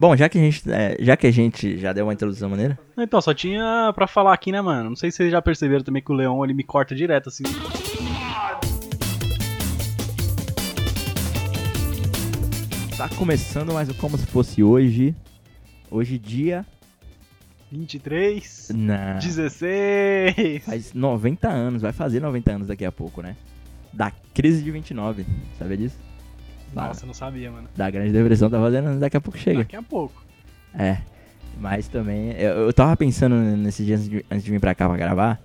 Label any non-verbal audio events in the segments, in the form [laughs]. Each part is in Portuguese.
Bom, já que a gente, é, já que a gente já deu uma introdução maneira, Então, só tinha pra falar aqui, né, mano? Não sei se vocês já perceberam também que o Leon, ele me corta direto, assim. tá começando mais como se fosse hoje. Hoje dia 23, na 16... faz 90 anos, vai fazer 90 anos daqui a pouco, né? Da crise de 29, sabia disso? Nossa, eu não sabia, mano. Da Grande Depressão tá fazendo anos, daqui a pouco chega. Daqui a pouco. É. Mas também, eu, eu tava pensando nesses dias antes de, antes de vir pra cá pra gravar,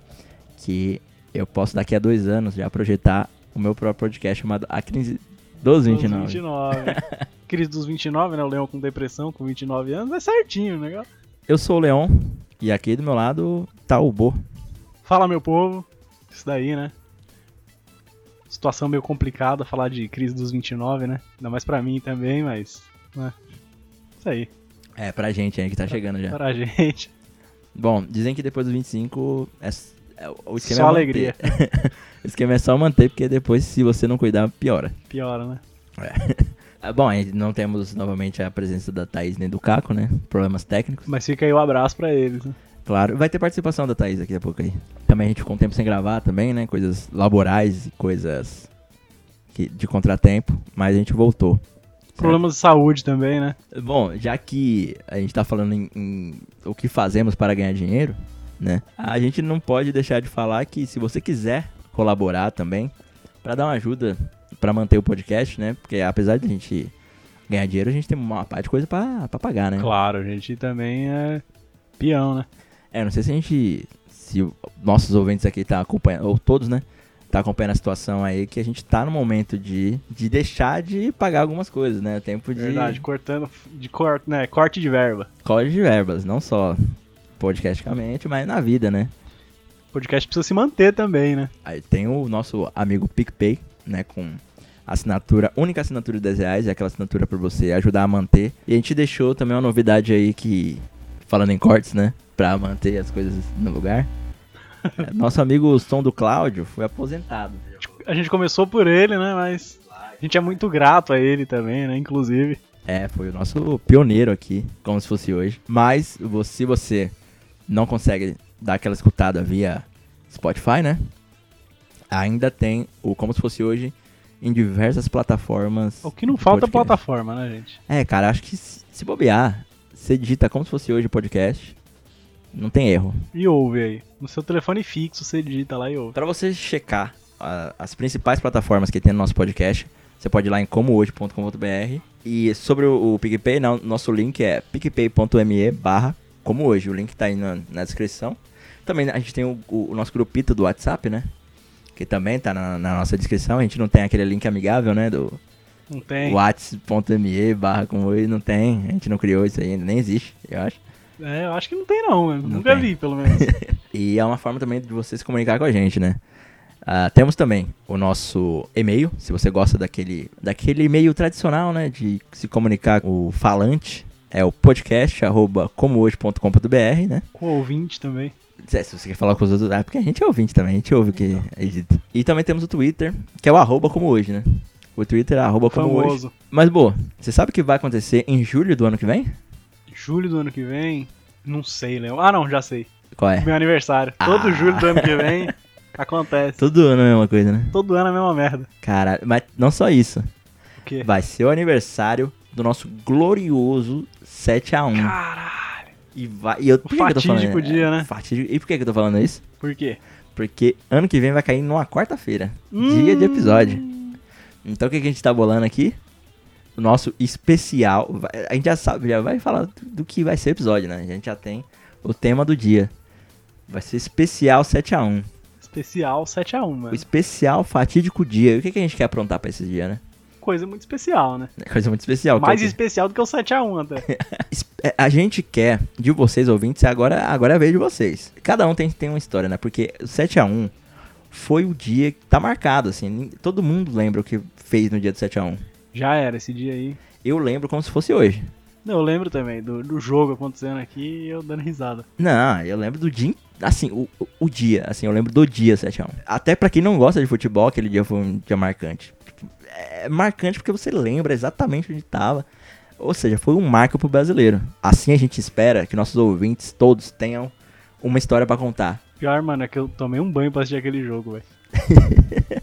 que eu posso daqui a dois anos já projetar o meu próprio podcast chamado A Crise dos 29. Dos 29. [laughs] Crise dos 29, né? O Leon com depressão, com 29 anos, é certinho negócio. Eu sou o Leon e aqui do meu lado tá o Bo. Fala, meu povo. Isso daí, né? Situação meio complicada falar de crise dos 29, né? Ainda mais pra mim também, mas. Né? Isso aí. É, pra gente aí que tá chegando já. Pra gente. Bom, dizem que depois dos 25 é, é, o esquema Só é alegria. [laughs] o esquema é só manter, porque depois, se você não cuidar, piora. Piora, né? [laughs] Ah, Bom, não temos novamente a presença da Thaís nem do Caco, né? Problemas técnicos. Mas fica aí o abraço pra eles, né? Claro, vai ter participação da Thaís daqui a pouco aí. Também a gente ficou um tempo sem gravar também, né? Coisas laborais e coisas que, de contratempo, mas a gente voltou. Problemas de saúde também, né? Bom, já que a gente tá falando em, em o que fazemos para ganhar dinheiro, né? A gente não pode deixar de falar que se você quiser colaborar também, para dar uma ajuda para manter o podcast, né? Porque apesar de a gente ganhar dinheiro, a gente tem uma parte de coisa pra pagar, né? Claro, a gente também é peão, né? É, não sei se a gente. Se nossos ouvintes aqui tá acompanhando, ou todos, né? Tá acompanhando a situação aí que a gente tá no momento de, de deixar de pagar algumas coisas, né? O tempo de. Verdade, cortando. De cor, né? Corte de verba. Corte de verbas, não só podcasticamente, mas na vida, né? O podcast precisa se manter também, né? Aí tem o nosso amigo PicPay, né? Com assinatura, única assinatura de 10 reais, é aquela assinatura pra você ajudar a manter. E a gente deixou também uma novidade aí que, falando em cortes, né? Pra manter as coisas no lugar. É, Nosso amigo Som do Cláudio foi aposentado. A gente começou por ele, né? Mas a gente é muito grato a ele também, né? Inclusive. É, foi o nosso pioneiro aqui, como se fosse hoje. Mas se você não consegue dar aquela escutada via Spotify, né? Ainda tem o como se fosse hoje em diversas plataformas. O que não falta é plataforma, né, gente? É, cara, acho que se se bobear, você digita como se fosse hoje podcast, não tem erro. E ouve aí. No seu telefone fixo, você digita lá e ouve. Pra você checar a- as principais plataformas que tem no nosso podcast, você pode ir lá em comohoje.com.br. E sobre o, o PicPay, não, nosso link é picpay.me barra como hoje. O link tá aí na, na descrição. Também a gente tem o, o- o nosso grupito do WhatsApp, né? Que também tá na, na nossa descrição. A gente não tem aquele link amigável, né? Do Não tem. whats.me barra como hoje. Não tem. A gente não criou isso ainda. Nem existe, eu acho. É, eu acho que não tem não, mano. Não Nunca tem. vi, pelo menos. [laughs] E é uma forma também de você se comunicar com a gente, né? Ah, temos também o nosso e-mail, se você gosta daquele, daquele e-mail tradicional, né? De se comunicar com o falante. É o podcast, arroba comohoje.com.br, né? Com o ouvinte também. É, Se você quer falar com os outros, é porque a gente é ouvinte também, a gente ouve o que é dito. E também temos o Twitter, que é o arroba como hoje, né? O Twitter é arroba como hoje. Famoso. Mas, boa, você sabe o que vai acontecer em julho do ano que vem? Julho do ano que vem. Não sei, Léo. Ah, não, já sei. Qual é? Meu aniversário. Todo Ah. julho do ano que vem [laughs] acontece. Todo ano é a mesma coisa, né? Todo ano é a mesma merda. Caralho, mas não só isso. O quê? Vai ser o aniversário do nosso glorioso 7x1. Caralho. E, vai, e eu, por que que eu tô falando? fatídico dia, né? Fatídico. E por que, que eu tô falando isso? Por quê? Porque ano que vem vai cair numa quarta-feira. Hum. Dia de episódio. Então o que, que a gente tá bolando aqui? O nosso especial. A gente já sabe, já vai falar do, que vai ser o episódio, né? A gente já tem o tema do dia. Vai ser especial 7x1. Especial 7x1, O mano. especial fatídico dia. E o que, que a gente quer aprontar pra esse dia, né? Coisa muito especial, né? [laughs] Coisa muito especial. que o Mais quê? especial do que o 7x1 até. [laughs] É, A gente quer, de vocês ouvintes, agora, agora é a vez de vocês. Cada um tem, tem uma história, né? Porque o 7x1 foi o dia que tá marcado, assim. Todo mundo lembra o que fez no dia do 7x1. Já era esse dia aí. Eu lembro como se fosse hoje. Eu lembro também do, do jogo acontecendo aqui e eu dando risada. Não, eu lembro do dia. Assim, o, o- dia, assim, eu lembro do dia 7x1. Até pra quem não gosta de futebol, aquele dia foi um dia marcante. É marcante porque você lembra exatamente onde tava. Ou seja, foi um marco pro brasileiro. Assim a gente espera que nossos ouvintes todos tenham uma história pra contar. Pior, mano, é que eu tomei um banho pra assistir aquele jogo, velho. [laughs]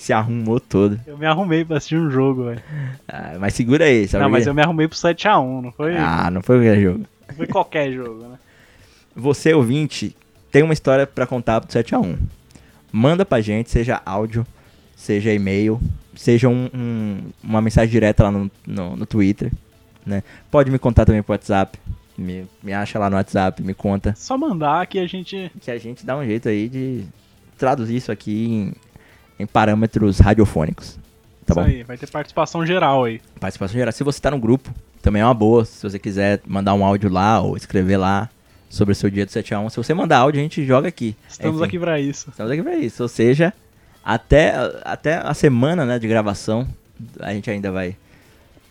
Se arrumou todo. Eu me arrumei pra assistir um jogo, velho. Ah, mas segura aí, sabe? Não, mas eu me arrumei pro 7x1, não foi, Ah, não foi qualquer jogo. não foi qualquer jogo, né? Você, ouvinte, tem uma história pra contar pro 7x1. Manda pra gente, seja áudio, seja e-mail, seja um- um- uma mensagem direta lá no, no, no Twitter, né? Pode me contar também pro WhatsApp. Me, me acha lá no WhatsApp, me conta. Só mandar que a gente. Que a gente dá um jeito aí de traduzir isso aqui em, em parâmetros radiofônicos. Tá isso bom? aí, vai ter participação geral aí. Participação geral. Se você tá no grupo, também é uma boa. Se você quiser mandar um áudio lá ou escrever lá sobre o seu dia do 7x1. Se você mandar áudio, a gente joga aqui. Estamos Enfim, aqui pra isso. Estamos aqui pra isso. Ou seja, até, até a semana né, de gravação, a gente ainda vai,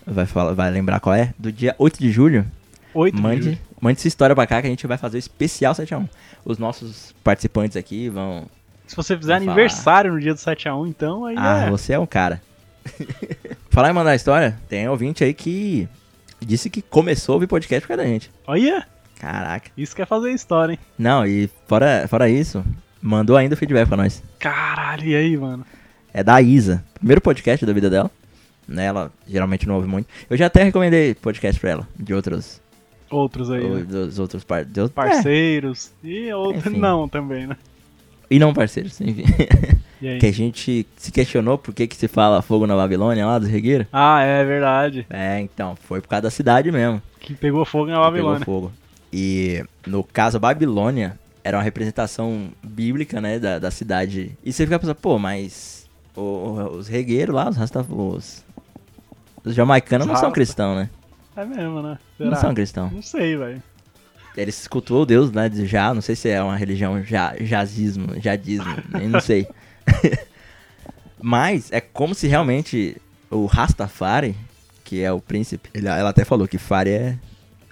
vai, falar, vai lembrar qual é. Do dia 8 de julho, 8 de mande, julho. mande sua história pra cá que a gente vai fazer o especial 7x1. Os nossos participantes aqui vão. Se você fizer Vou falar. aniversário no dia do 7x1, então aí Ah, é. você é um cara. [laughs] Falar em mandar história, tem ouvinte aí que disse que começou a ouvir podcast por causa da gente. Olha, Caraca. isso quer fazer história, hein? Não, e fora, fora isso, mandou ainda o feedback pra nós. Caralho, e aí, mano? É da Isa. Primeiro podcast da vida dela. Né, ela geralmente não ouve muito. Eu já até recomendei podcast pra ela, de outros. Outros aí, ou né? dos outros par, de outros- Parceiros. E outros Enfim. não também, né? E não parceiros, enfim. [laughs] Que a gente se questionou por que, que se fala fogo na Babilônia lá dos regueiros. Ah, é verdade. É, então, foi por causa da cidade mesmo. Que pegou fogo na Babilônia. Pegou fogo. E no caso, a Babilônia era uma representação bíblica, né, da, da cidade. E você fica pensando, pô, mas o- o- os regueiros lá, os rasta, os, os jamaicanos Os não são cristãos, né? É mesmo, né? Não Será? são cristãos. Não sei, velho. Eles cultuam o Deus, né, já, não sei se é uma religião já, jazismo, jadismo, nem não sei. [laughs] Mas é como se realmente o Rastafari, que é o príncipe, ele- ela até falou que Fari é...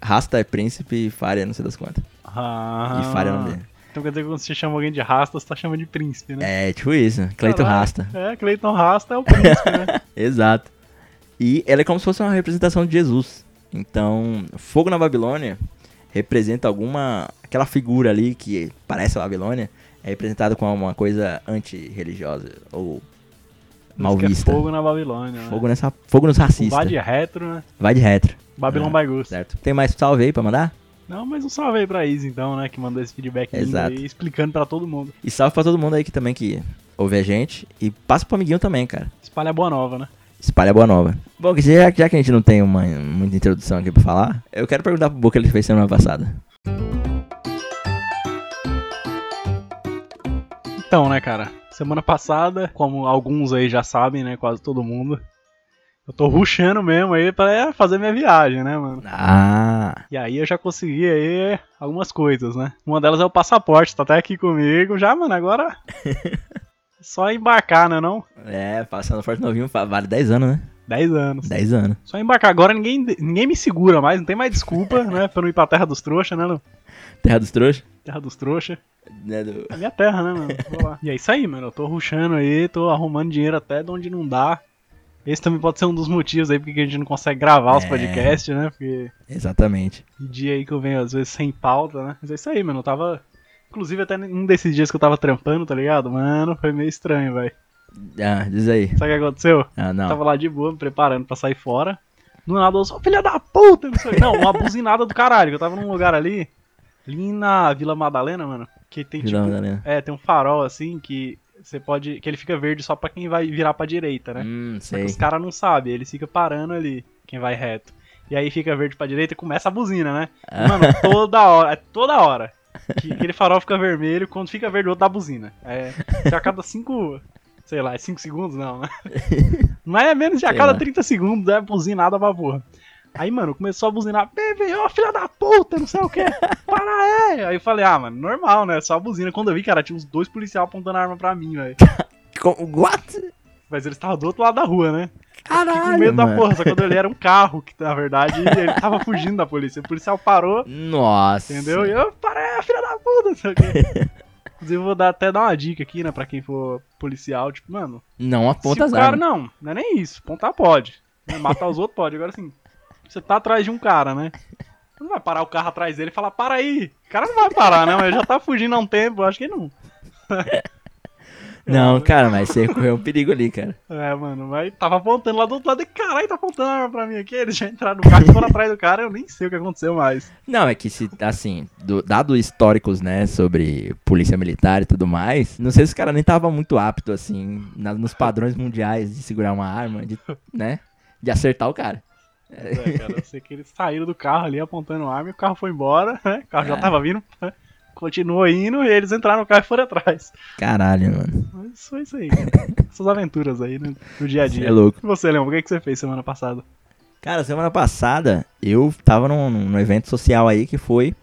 Rasta é príncipe e Fari é não sei das quantas. Ah, E Fari é o nome dele. Então quer dizer que quando você chama alguém de rasta, você tá chamando de príncipe, né? É, tipo isso, Cleito Caralho. Rasta. É, Cleiton Rasta é o príncipe, né? [laughs] Exato. E ela é como se fosse uma representação de Jesus. Então, fogo na Babilônia representa alguma. aquela figura ali que parece a Babilônia, é representada com uma coisa antirreligiosa ou mal que é vista. fogo na Babilônia. né? Fogo, nessa, fogo nos racistas. Vai de retro, né? Vai de retro. Babylon Ah, by Ghost. Certo. Tem mais salve aí pra mandar? Não, mas um salve aí pra Isa, então, né? Que mandou esse feedback Exato. aí, explicando pra todo mundo. E salve pra todo mundo aí que também que ouve a gente. E passa pro amiguinho também, cara. Espalha a boa nova, né? Espalha boa nova. Bom, que já, já que a gente não tem uma muita introdução aqui pra falar, eu quero perguntar pro Boca ele fez semana passada. Então, né, cara? Semana passada, como alguns aí já sabem, né? Quase todo mundo. Eu tô rushando mesmo aí pra fazer minha viagem, né, mano? Ah, E aí eu já consegui aí algumas coisas, né? Uma delas é o passaporte, tá até aqui comigo. Já, mano, agora. [laughs] Só embarcar, né não? é, passando forte novinho vale 10 anos, né? 10 anos. 10 anos. Só embarcar. Agora ninguém, ninguém me segura mais, não tem mais desculpa, né? Pra não ir pra terra dos trouxas, né? Terra dos trouxas. Terra dos trouxas. Né, do... É minha terra, né, mano? Vou lá. E é isso aí, mano. Eu tô rushando aí, tô arrumando dinheiro até de onde não dá. Esse também pode ser um dos motivos aí porque a gente não consegue gravar os É. podcasts, né? Porque Exatamente. dia aí que eu venho às vezes sem pauta, né? Mas é isso aí, mano. Eu tava. Inclusive até um desses dias que eu tava trampando, tá ligado? Mano, foi meio estranho, velho. Ah, diz aí. Sabe o que aconteceu? Ah, não. Tava lá de boa, me preparando pra sair fora. Do nada eu sou filha da puta, não sei. Não, uma buzinada do caralho. Eu tava num lugar ali, ali na Vila Madalena, mano. Que tem Vila tipo. Madalena. É, tem um farol assim que você pode. Que ele fica verde só pra quem vai virar pra direita, né? Hum, Só que sei. os caras não sabem, eles ficam parando ali, quem vai reto. E aí fica verde pra direita e começa a buzina, né? Ah. Mano, toda hora, é toda hora. Que aquele farol fica vermelho, quando fica verde, o outro dá buzina. É, a cada 5, sei lá, é 5 segundos não, né? [laughs] Mas é menos de a cada lá. 30 segundos, é buzinada pra porra. Aí, mano, começou a buzinar, ó, filha da puta, não sei o que, para aí. Aí eu falei, ah, mano, normal, né? Só a buzina. Quando eu vi, cara, tinha uns dois policiais apontando a arma pra mim, velho. [laughs] What? Mas eles estavam do outro lado da rua, né? Fiquei Caralho, com medo da mano. porra, só que quando ele era um carro, que na verdade ele tava fugindo da polícia. O policial parou, Nossa. entendeu? E eu parei, filha da puta, o quê. [laughs] Inclusive, eu vou dar, até dar uma dica aqui, né, pra quem for policial, tipo, mano, Não aponta as cara, armas. não, não é nem isso, apontar pode. Né, Matar os outros pode, agora assim, Você tá atrás de um cara, né? Você não vai parar o carro atrás dele e falar, para aí. O cara não vai parar, né? Mas ele já tá fugindo há um tempo, eu acho que não. [laughs] Não, cara, mas você correu um perigo ali, cara. É, mano, mas tava apontando lá do outro lado e caralho, tá apontando a arma pra mim aqui. Eles já entraram no carro e foram atrás do cara, eu nem sei o que aconteceu mais. Não, é que se, assim, do, dado históricos, né, sobre polícia militar e tudo mais, não sei se os caras nem tava muito apto, assim, na- nos padrões mundiais de segurar uma arma, de, né, de acertar o cara. É, cara, eu sei que eles saíram do carro ali apontando a arma e o carro foi embora, né? O carro já É. tava vindo, né? Continuou indo e eles entraram no carro e foram atrás. Caralho, mano. Mas foi isso aí, cara. [laughs] Essas aventuras aí, né? No dia a Você dia. é louco. E você, Leão, o que, que você fez semana passada? Cara, semana passada eu tava num, num evento social aí que foi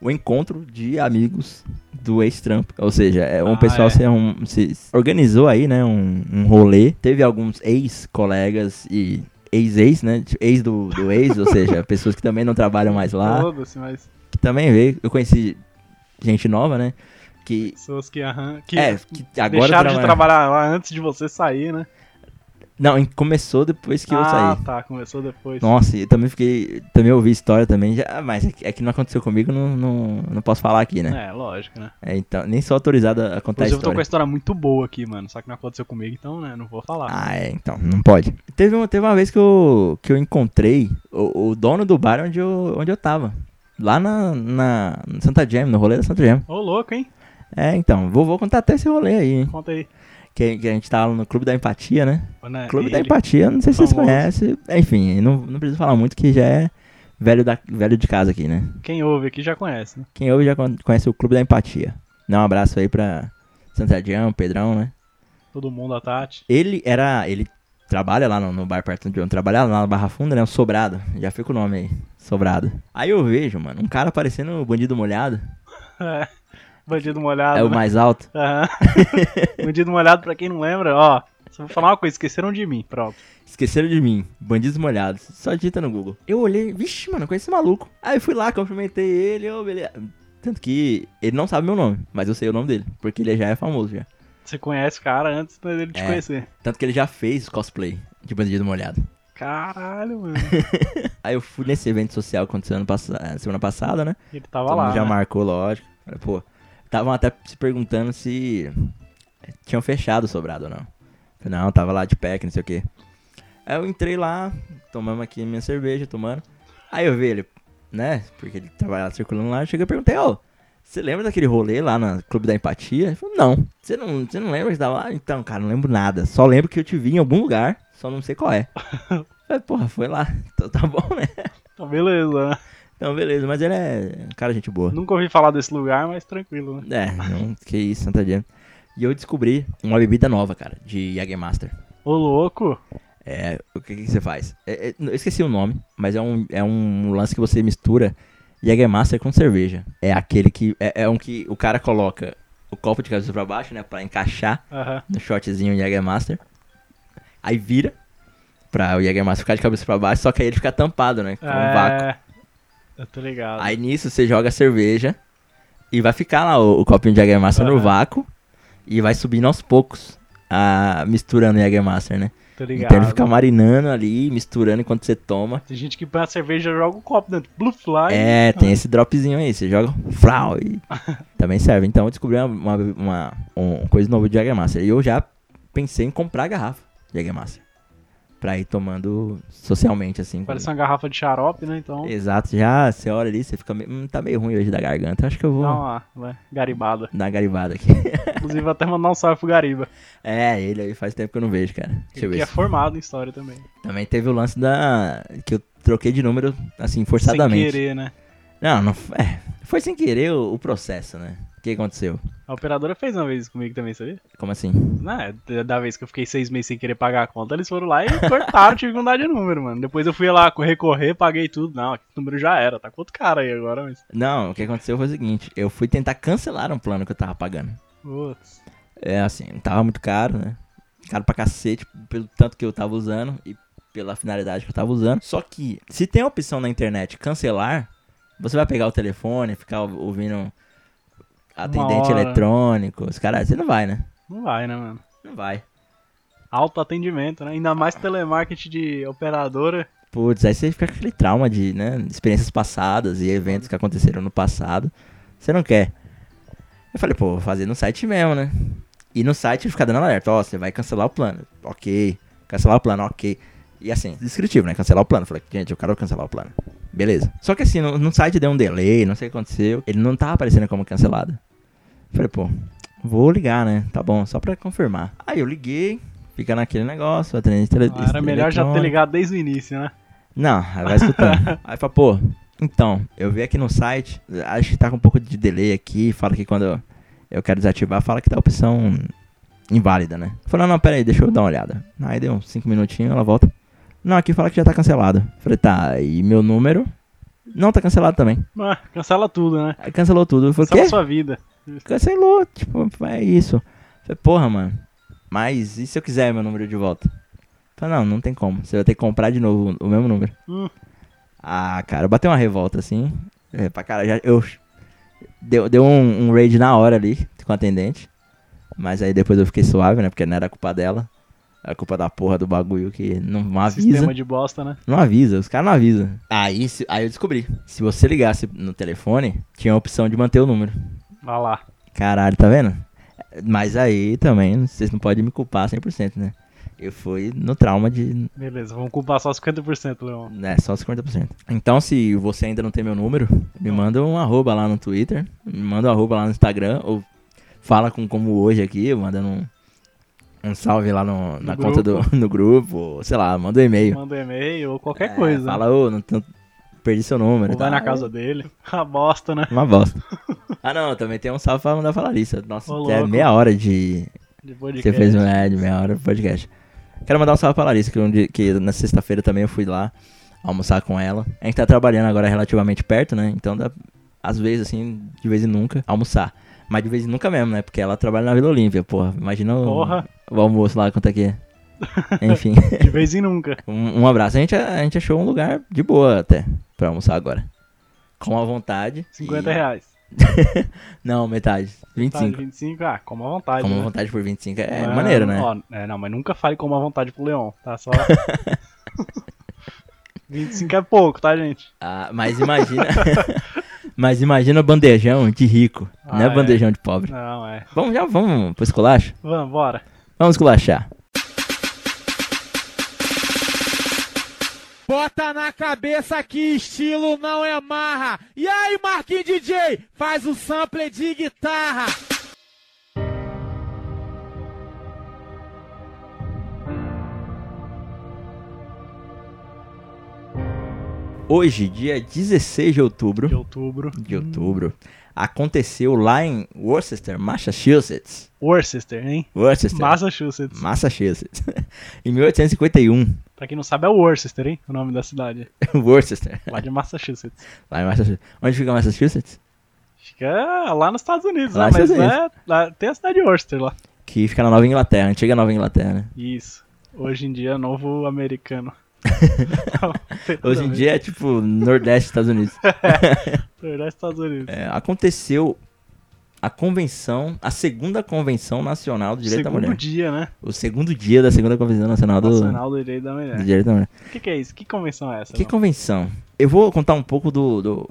o encontro de amigos do ex-Trump. Ou seja, é, um Ah, pessoal é. se, um- se organizou aí, né, um, um rolê. Teve alguns ex-colegas e ex-ex, né, tipo, ex do, do ex, ou seja, [laughs] pessoas que também não trabalham mais lá. Foda-se, mas Que também veio, eu conheci gente nova, né, que... pessoas que, aham, que é, que agora deixaram de trabalha- trabalhar lá antes de você sair, né? Não, começou depois que eu ah, saí. tá, começou depois. Nossa, eu também fiquei. Também ouvi história também, já, mas é que, é que não aconteceu comigo, não, não, não posso falar aqui, né? É, lógico, né? É, então, nem sou autorizado a contar a Inclusive, eu tô com história. a história muito boa aqui, mano. Só que não aconteceu comigo, então, né? Não vou falar. Ah, é, então, não pode. Teve, uma- teve uma vez que eu, que eu encontrei o, o dono do bar onde eu, onde eu tava. Lá na, na Santa Jam, no rolê da Santa Jam. Ô, louco, hein? É, então, vou, vou contar até esse rolê aí, hein? Conta aí. Que, que a gente tava no Clube da Empatia, né? Né, Clube da Empatia, não sei se vocês conhecem. Enfim, não, não preciso falar muito que já é velho, da, velho de casa aqui, né? Quem ouve aqui já conhece, né? Quem ouve já con- conhece o Clube da Empatia. Dá um abraço aí pra Santiago, Pedrão, né? Todo mundo, a Tati. Ele era. Ele trabalha lá no, no bar perto de onde eu trabalhava, lá na Barra Funda, né? O Sobrado. Já fica o nome aí. Sobrado. Aí eu vejo, mano, um cara parecendo o bandido molhado. [laughs] É. Bandido molhado. é o né? mais alto. Aham. [laughs] Bandido molhado, pra quem não lembra, ó. Só vou falar uma coisa, esqueceram de mim, pronto. Esqueceram de mim. Bandidos molhados. Só digita no Google. Eu olhei, vixe, mano, conheci esse maluco. Aí eu fui lá, cumprimentei ele, ô, beleza. Tanto que ele não sabe meu nome, mas eu sei o nome dele, porque ele já é famoso já. Você conhece o cara antes dele te É. conhecer. Tanto que ele já fez cosplay de bandido molhado. Caralho, mano. [laughs] Aí eu fui nesse evento social que aconteceu ano pass- eh, semana passada, né? Ele tava Todo lá. mundo já né? marcou, lógico. Falei, Pô, estavam até se perguntando se tinham fechado o sobrado ou não. Falei, não, tava lá de pé, que não sei o quê. Aí eu entrei lá, tomamos aqui a minha cerveja, tomando. Aí eu vi ele, né? Porque ele trabalhava circulando lá. Eu cheguei e perguntei, ô, você lembra daquele rolê lá no Clube da Empatia? Ele falou, não. Você não, você não lembra que tava lá? Então, cara, não lembro nada. Só lembro que eu te vi em algum lugar, só não sei qual é. [laughs] Falei, porra, foi lá. [laughs] Então tá bom, né? Então, beleza, né? Então, beleza. Mas ele é um cara gente boa. Nunca ouvi falar desse lugar, mas tranquilo, né? É, não, que isso, Santa Jam. E eu descobri uma bebida nova, cara, de Jägermaster. Ô, louco. É, o que, que você faz? É, é, eu esqueci o nome, mas é um, é um lance que você mistura Jägermaster com cerveja. É aquele que. É, é um que o cara coloca o copo de cabeça pra baixo, né? Pra encaixar Aham. no shotzinho Jägermaster. Aí vira pra o Jägermaster ficar de cabeça pra baixo, só que aí ele fica tampado, né? Com um vácuo. É. Eu tô ligado. Aí nisso você joga a cerveja e vai ficar lá o, o copinho de Jägermaster no vácuo e vai subindo aos poucos, a, misturando o Jägermaster, né? Tô ligado. Então ele fica marinando ali, misturando enquanto você toma. Tem gente que põe a cerveja e joga o copo dentro. Bluff lá e- É, tem esse dropzinho aí, você joga frau e [laughs] também serve. Então eu descobri uma, uma, uma, uma coisa nova de Jägermaster e eu já pensei em comprar a garrafa de Jägermaster. Pra ir tomando socialmente, assim. Parece uma garrafa de xarope, né? Então, Exato, já você olha ali, você fica meio, hum, tá meio ruim hoje da garganta, acho que eu vou dá uma vai, garibada. dar uma garibada aqui. [laughs] Inclusive, até mandar um salve pro Gariba. é, ele aí faz tempo que eu não vejo, cara. Deixa eu que ver. é se- formado em história também. Também teve o lance da. que eu troquei de número, assim, Sem forçadamente. querer, né? Não, não. É, foi sem querer o, o processo, né? O que aconteceu? A operadora fez uma vez comigo também, sabia? Como assim? Não, é, da- da vez que eu fiquei seis meses sem querer pagar a conta, eles foram lá e cortaram, [laughs] tive que mudar de número, mano. Depois eu fui lá recorrer, paguei tudo. Não, aquele número já era, tá com outro cara aí agora, mas. Não, o que aconteceu foi o seguinte: eu fui tentar cancelar um plano que eu tava pagando. Putz. É assim, tava muito caro, né? Caro pra cacete, pelo tanto que eu tava usando e pela finalidade que eu tava usando. Só que, se tem a opção na internet cancelar, você vai pegar o telefone, ficar ou- ouvindo atendente hora. eletrônico, os caras, você não vai, né? Não vai, né, mano? Não vai. Alto atendimento, né? Ainda mais telemarketing de operadora. Putz, aí você fica com aquele trauma de, né, experiências passadas e eventos que aconteceram no passado. Você não quer. Eu falei, pô, vou fazer no site mesmo, né? E no site fica dando alerta, ó, você vai cancelar o plano. Ok. Cancelar o plano, ok. E assim, descritivo, né? Cancelar o plano. Eu falei, gente, eu quero cancelar o plano. Beleza. Só que assim, no, no site deu um delay, não sei o que aconteceu. Ele não tava aparecendo como cancelado. Eu falei, pô, vou ligar, né? Tá bom, só pra confirmar. Aí eu liguei, fica naquele negócio, atendente tele, Ah, era melhor já ter ligado desde o início, né? Não, aí vai escutando. [laughs] aí fala, pô, então, eu vi aqui no site, acho que tá com um pouco de delay aqui, fala que quando eu, eu quero desativar, fala que tá a opção inválida, né? Falei, não, não, pera aí, deixa eu dar uma olhada. Aí deu uns 5 minutinhos, ela volta. Não, aqui fala que já tá cancelado. Falei, tá, e meu número? Não, tá cancelado também. Ah, cancela tudo, né? Aí cancelou tudo. Falei, Cancela quê? sua vida. Cancelou, tipo, é isso. Falei, porra, mano. Mas e se eu quiser meu número de volta? Falei, não, não tem como. Você vai ter que comprar de novo o mesmo número. Hum. Ah, cara, bateu uma revolta assim. É, pra cara, já, eu. Deu, deu um, um raid na hora ali com a atendente. Mas aí depois eu fiquei suave, né? Porque não era culpa dela. Era culpa da porra do bagulho que não, avisa. Sistema de bosta, né? Não avisa, os caras não avisam. Aí, se- aí eu descobri. Se você ligasse no telefone, tinha a opção de manter o número. Vai lá. Caralho, tá vendo? Mas aí também, vocês não podem me culpar 100%, né? Eu fui no trauma de. Beleza, vamos culpar só 50%, Leon. né, só 50%. Então, se você ainda não tem meu número, me manda um arroba lá no Twitter, me manda um arroba lá no Instagram, ou fala com como hoje aqui, mandando um, um salve lá no, na No conta do [laughs] no grupo, sei lá, manda um e-mail. Manda um e-mail ou qualquer É, coisa. Fala, ô, não, não- perdi seu número. ou e vai na casa dele. [laughs] A bosta, né? Uma bosta. ah, não, também tem um salve pra mandar pra Larissa. Nossa, Ô, é meia hora de, De Você podcast. fez um ad, meia hora pro podcast. Quero mandar um salve pra Larissa, que, um dia- que na sexta-feira também eu fui lá almoçar com ela. A gente tá trabalhando agora relativamente perto, né? Então dá, às vezes, assim, de vez em nunca, almoçar. Mas de vez em nunca mesmo, né? Porque ela trabalha na Vila Olímpia, porra. Imagina o, o almoço lá, quanto é que é. [laughs] Enfim, de vez em nunca. [laughs] um, um abraço. A gente, a gente achou um lugar de boa até pra almoçar agora. Com a vontade. 50 e- reais. [laughs] Não, metade. Tá, 25. 25, ah, como à vontade. Com a né? vontade por 25 é Não, maneiro, né? ó, é, não, mas nunca fale como à vontade pro Leon, tá? Só. 25 é pouco, tá, gente? Ah, mas imagina. Mas imagina bandejão de rico, Ah, não é é. bandejão de pobre. Não, é. Vamos já, vamos pro esculacho? Vamos, bora. Vamos esculachar. Bota na cabeça que estilo não é marra. E aí, Marquinhos DJ, faz o sample de guitarra. Hoje, dia 16 de outubro, De outubro. de outubro, aconteceu lá em Worcester, Massachusetts. Worcester, hein? Worcester, Massachusetts. Massachusetts. [laughs] em 1851, Pra quem não sabe, é Worcester, hein? O nome da cidade. [laughs] Worcester, Lá de Massachusetts. lá em Massachusetts. Onde fica Massachusetts? Fica lá nos Estados Unidos, Lá né? Mas Estados é, lá- tem a cidade de Worcester lá. Que fica na Nova Inglaterra, antiga Nova Inglaterra, né? Isso. Hoje em dia, novo americano. [laughs] Hoje em dia é tipo Nordeste, Estados Unidos. [laughs] [laughs] Verdade, Estados Unidos. É, aconteceu a convenção, a segunda convenção nacional do direito da Segundo mulher. dia, né? O segundo dia da segunda convenção nacional do, Nacional do Direito da Mulher. do direito da mulher. O que, que é isso? Que convenção é essa? Que não? convenção? Eu vou contar um pouco do, do,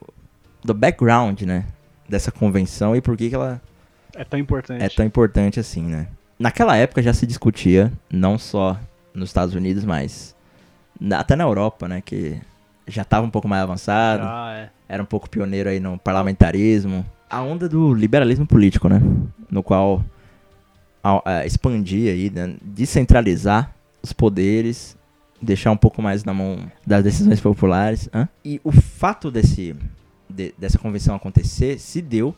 do background, né? Dessa convenção e por que, que ela É tão importante. é tão importante assim, né? Naquela época já se discutia, não só nos Estados Unidos, mas até na Europa, né? Que já estava um pouco mais avançado. Ah, é. era um pouco pioneiro aí no parlamentarismo. A onda do liberalismo político, né? No qual a- a- expandia aí, né? descentralizar os poderes, deixar um pouco mais na mão das decisões populares. hã? E o fato desse, de- dessa convenção acontecer se deu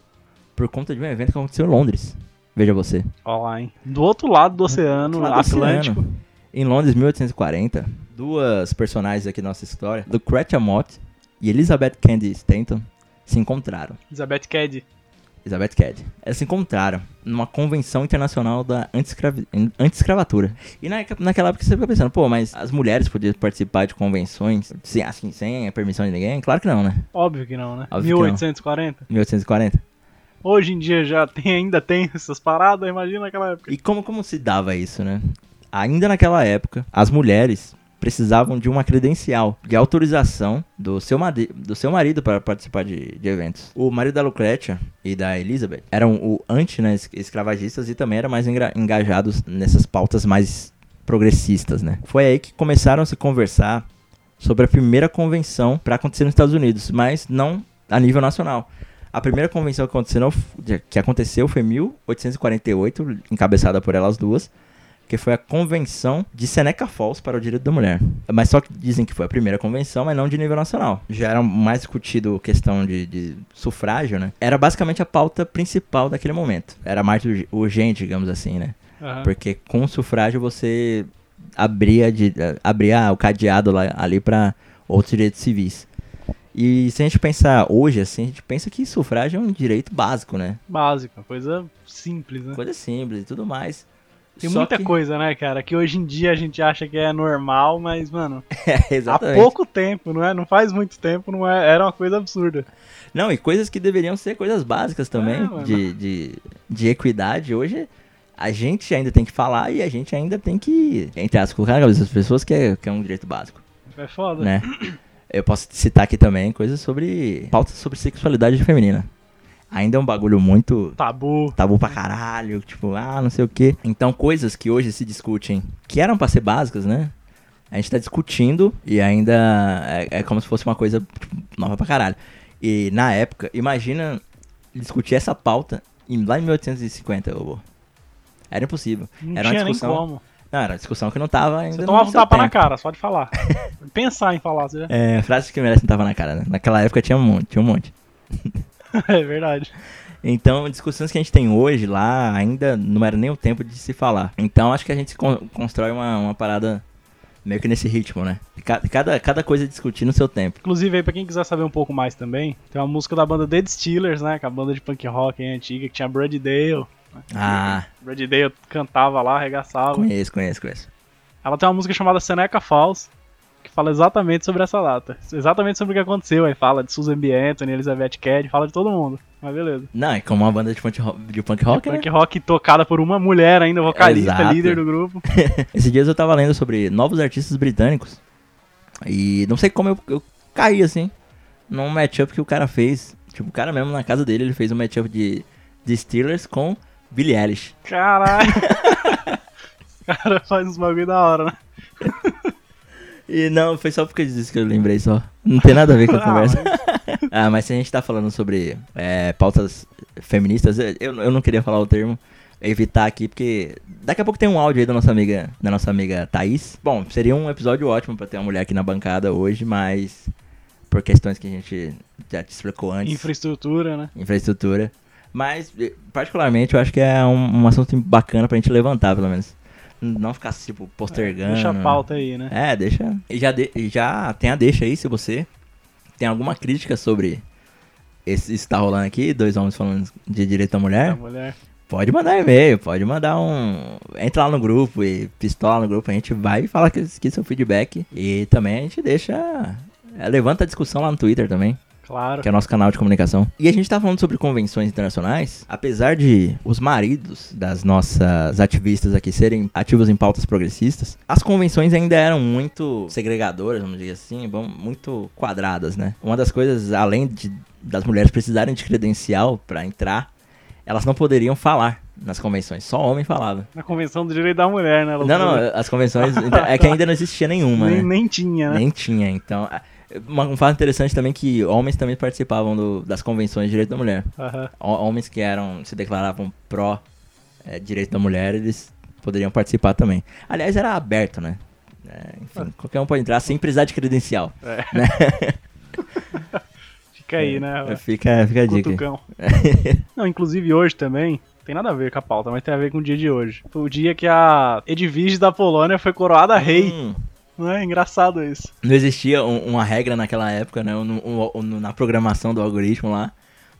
por conta de um evento que aconteceu em Londres. Veja você. Olha lá, hein? Do outro lado do oceano, do Atlântico. oceano. Em Londres, 1840, duas personagens aqui da nossa história, Lucretia Mott e Elizabeth Cady Stanton, se encontraram. Elizabeth Cady. Elizabeth Cady. Elas se encontraram numa convenção internacional da anti-escravatura. E na, naquela época você fica pensando, pô, mas as mulheres podiam participar de convenções sem, assim, sem a permissão de ninguém? Claro que não, né? Óbvio que não, né? Óbvio que não. 1840. 1840. Hoje em dia já tem, ainda tem essas paradas, imagina naquela época. E como, como se dava isso, né? Ainda naquela época, as mulheres precisavam de uma credencial, de autorização do seu, do seu marido para participar de, de eventos. O marido da Lucrécia e da Elizabeth eram o anti-escravagistas e também eram mais engajados nessas pautas mais progressistas, né? Foi aí que começaram a se conversar sobre a primeira convenção para acontecer nos Estados Unidos, mas não a nível nacional. A primeira convenção que aconteceu, que aconteceu foi em 1848, encabeçada por elas duas, que foi a Convenção de Seneca Falls para o Direito da Mulher. Mas só que dizem que foi a primeira convenção, mas não de nível nacional. Já era mais discutido questão de, de sufrágio, né? Era basicamente a pauta principal daquele momento. Era mais urg- urgente, digamos assim, né? Aham. Porque com o sufrágio você abria, de, abria o cadeado lá, ali para outros direitos civis. E se a gente pensar hoje, assim, a gente pensa que sufrágio é um direito básico, né? Básico, coisa simples, né? Coisa simples e tudo mais. Tem Só muita que- coisa, né, cara, que hoje em dia a gente acha que é normal, mas, mano, [laughs] É, há pouco tempo, não é? Não faz muito tempo, não é? Era uma coisa absurda. Não, e coisas que deveriam ser coisas básicas também, É, de, de, de equidade. Hoje, a gente ainda tem que falar e a gente ainda tem que, entre aspas, colocar na cabeça das pessoas que é, que é um direito básico. É foda. né? Eu posso citar aqui também coisas sobre. pautas sobre sexualidade feminina. Ainda é um bagulho muito Tabu. tabu pra caralho, tipo, ah, não sei o quê. Então, coisas que hoje se discutem, que eram pra ser básicas, né? A gente tá discutindo e ainda é, é como se fosse uma coisa tipo, nova pra caralho. E na época, imagina discutir essa pauta em, lá em 1850, ô. Era impossível. Não Era uma tinha nem discussão- como. Não, era uma discussão que não tava ainda. Você tomava um tapa na tempo. cara, só de falar. [laughs] Pensar em falar, você já... É, frases que merecem tava na cara, né? Naquela época tinha um monte, tinha um monte. [laughs] [laughs] é verdade. Então, discussões que a gente tem hoje lá ainda não era nem o tempo de se falar. Então, acho que a gente con- constrói uma, uma parada meio que nesse ritmo, né? Ca- Cada, cada coisa discutir no seu tempo. Inclusive, aí, pra quem quiser saber um pouco mais também, tem uma música da banda Dead Steelers, né? Que é a banda de punk rock aí, antiga, que tinha Brad Dale. Ah, Brad Dale cantava lá, arregaçava. conheço, conheço, conheço. Ela tem uma música chamada Seneca Falls, que fala exatamente sobre essa data. Exatamente sobre o que aconteceu. Aí fala de Susan B. Anthony, Elizabeth Cady, fala de todo mundo. Mas beleza. Não, é como uma banda de punk rock, de punk rock né? Punk rock tocada por uma mulher ainda, vocalista, líder do grupo. [laughs] Esses dias eu tava lendo sobre novos artistas britânicos. E não sei como eu, eu caí assim. Num matchup que o cara fez. Tipo, o cara mesmo na casa dele, ele fez um matchup de, de Steelers com Billie Eilish. Caralho. [laughs] Os cara faz uns bagulho da hora, né? [laughs] E não, foi só porque disso que eu lembrei só. Não tem nada a ver com a [laughs] Ah, conversa. [laughs] ah, mas se a gente tá falando sobre é, pautas feministas, eu, eu não queria falar o termo, evitar aqui, porque daqui a pouco tem um áudio aí da nossa amiga, da nossa amiga Thaís. Bom, seria um episódio ótimo pra ter uma mulher aqui na bancada hoje, mas por questões que a gente já te explicou antes, Infraestrutura, né? infraestrutura. Mas, eh, particularmente, eu acho que é um, um assunto bacana pra gente levantar, pelo menos. Não ficar, tipo, postergando. Deixa a pauta aí, né? É, deixa. E já, de- já tem a deixa aí, se você tem alguma crítica sobre esse, isso que tá rolando aqui, dois homens falando de direito A mulher, mulher. pode mandar e-mail, pode mandar um. Entra lá no grupo e pistola no grupo, a gente vai e fala que, que seu feedback. E também a gente deixa. é, levanta a discussão lá no Twitter também Claro. que é o nosso canal de comunicação. E a gente tá falando sobre convenções internacionais, apesar de os maridos das nossas ativistas aqui serem ativos em pautas progressistas, as convenções ainda eram muito segregadoras, vamos dizer assim, muito quadradas, né? Uma das coisas, além de, das mulheres precisarem de credencial pra entrar, elas não poderiam falar nas convenções, só homem falava. Na Convenção do Direito da Mulher, né? Não, não, as convenções, é que ainda não existia nenhuma, [laughs] nem, né? nem tinha, né? Nem tinha, então. Um fato interessante também é que homens também participavam do- das convenções de direito da mulher. Ho- Homens que eram, se declaravam pró eh, direito da mulher, eles poderiam participar também. Aliás, era aberto, né? É, enfim, qualquer um pode entrar sem precisar de credencial. É. Né? [laughs] [laughs] Fica aí, né? Fica, fica a dica. Cutucão. [laughs] Não, inclusive hoje também, tem nada a ver com a pauta, mas tem a ver com o dia de hoje. Foi o dia que a Edvige da Polônia foi coroada rei. Hum, Não é engraçado isso? não existia um- uma regra naquela época, né? Um- um- na programação do algoritmo lá.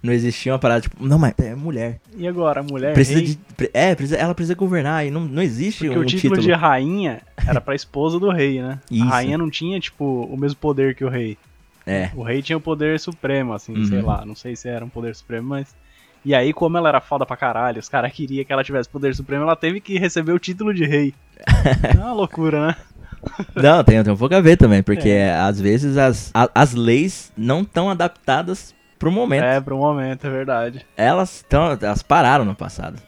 Não existia uma parada tipo, não, mas é mulher. E agora, mulher Precisa rei? de. É, precisa, ela precisa governar e não, não existe Porque um o título, de rainha era pra esposa do rei, né? Isso. A rainha não tinha, tipo, o mesmo poder que o rei. É. O rei tinha o poder supremo, assim, Uhum. sei lá. Não sei se era um poder supremo, mas. E aí, como ela era foda pra caralho, os caras queriam que ela tivesse poder supremo, ela teve que receber o título de rei. [laughs] é uma loucura, né? Não, tem, tem um pouco a ver também, porque É. às vezes as, a- as leis não estão adaptadas pro momento. É, pro momento, é verdade. Elas, tão, elas pararam no passado.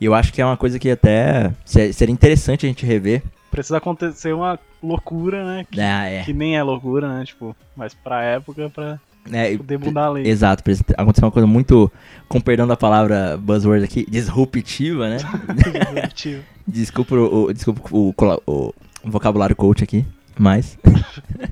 E eu acho que é uma coisa que até se- seria interessante a gente rever. Precisa acontecer uma loucura, né? Que, É, é. que nem é loucura, né? Tipo, mas pra época, pra É, poder mudar a lei. Exato, acontecer uma coisa muito, com perdão da palavra buzzword aqui, disruptiva, né? [laughs] Disruptivo. [laughs] Desculpa o, desculpa o, o vocabulário coach aqui, mas. [laughs]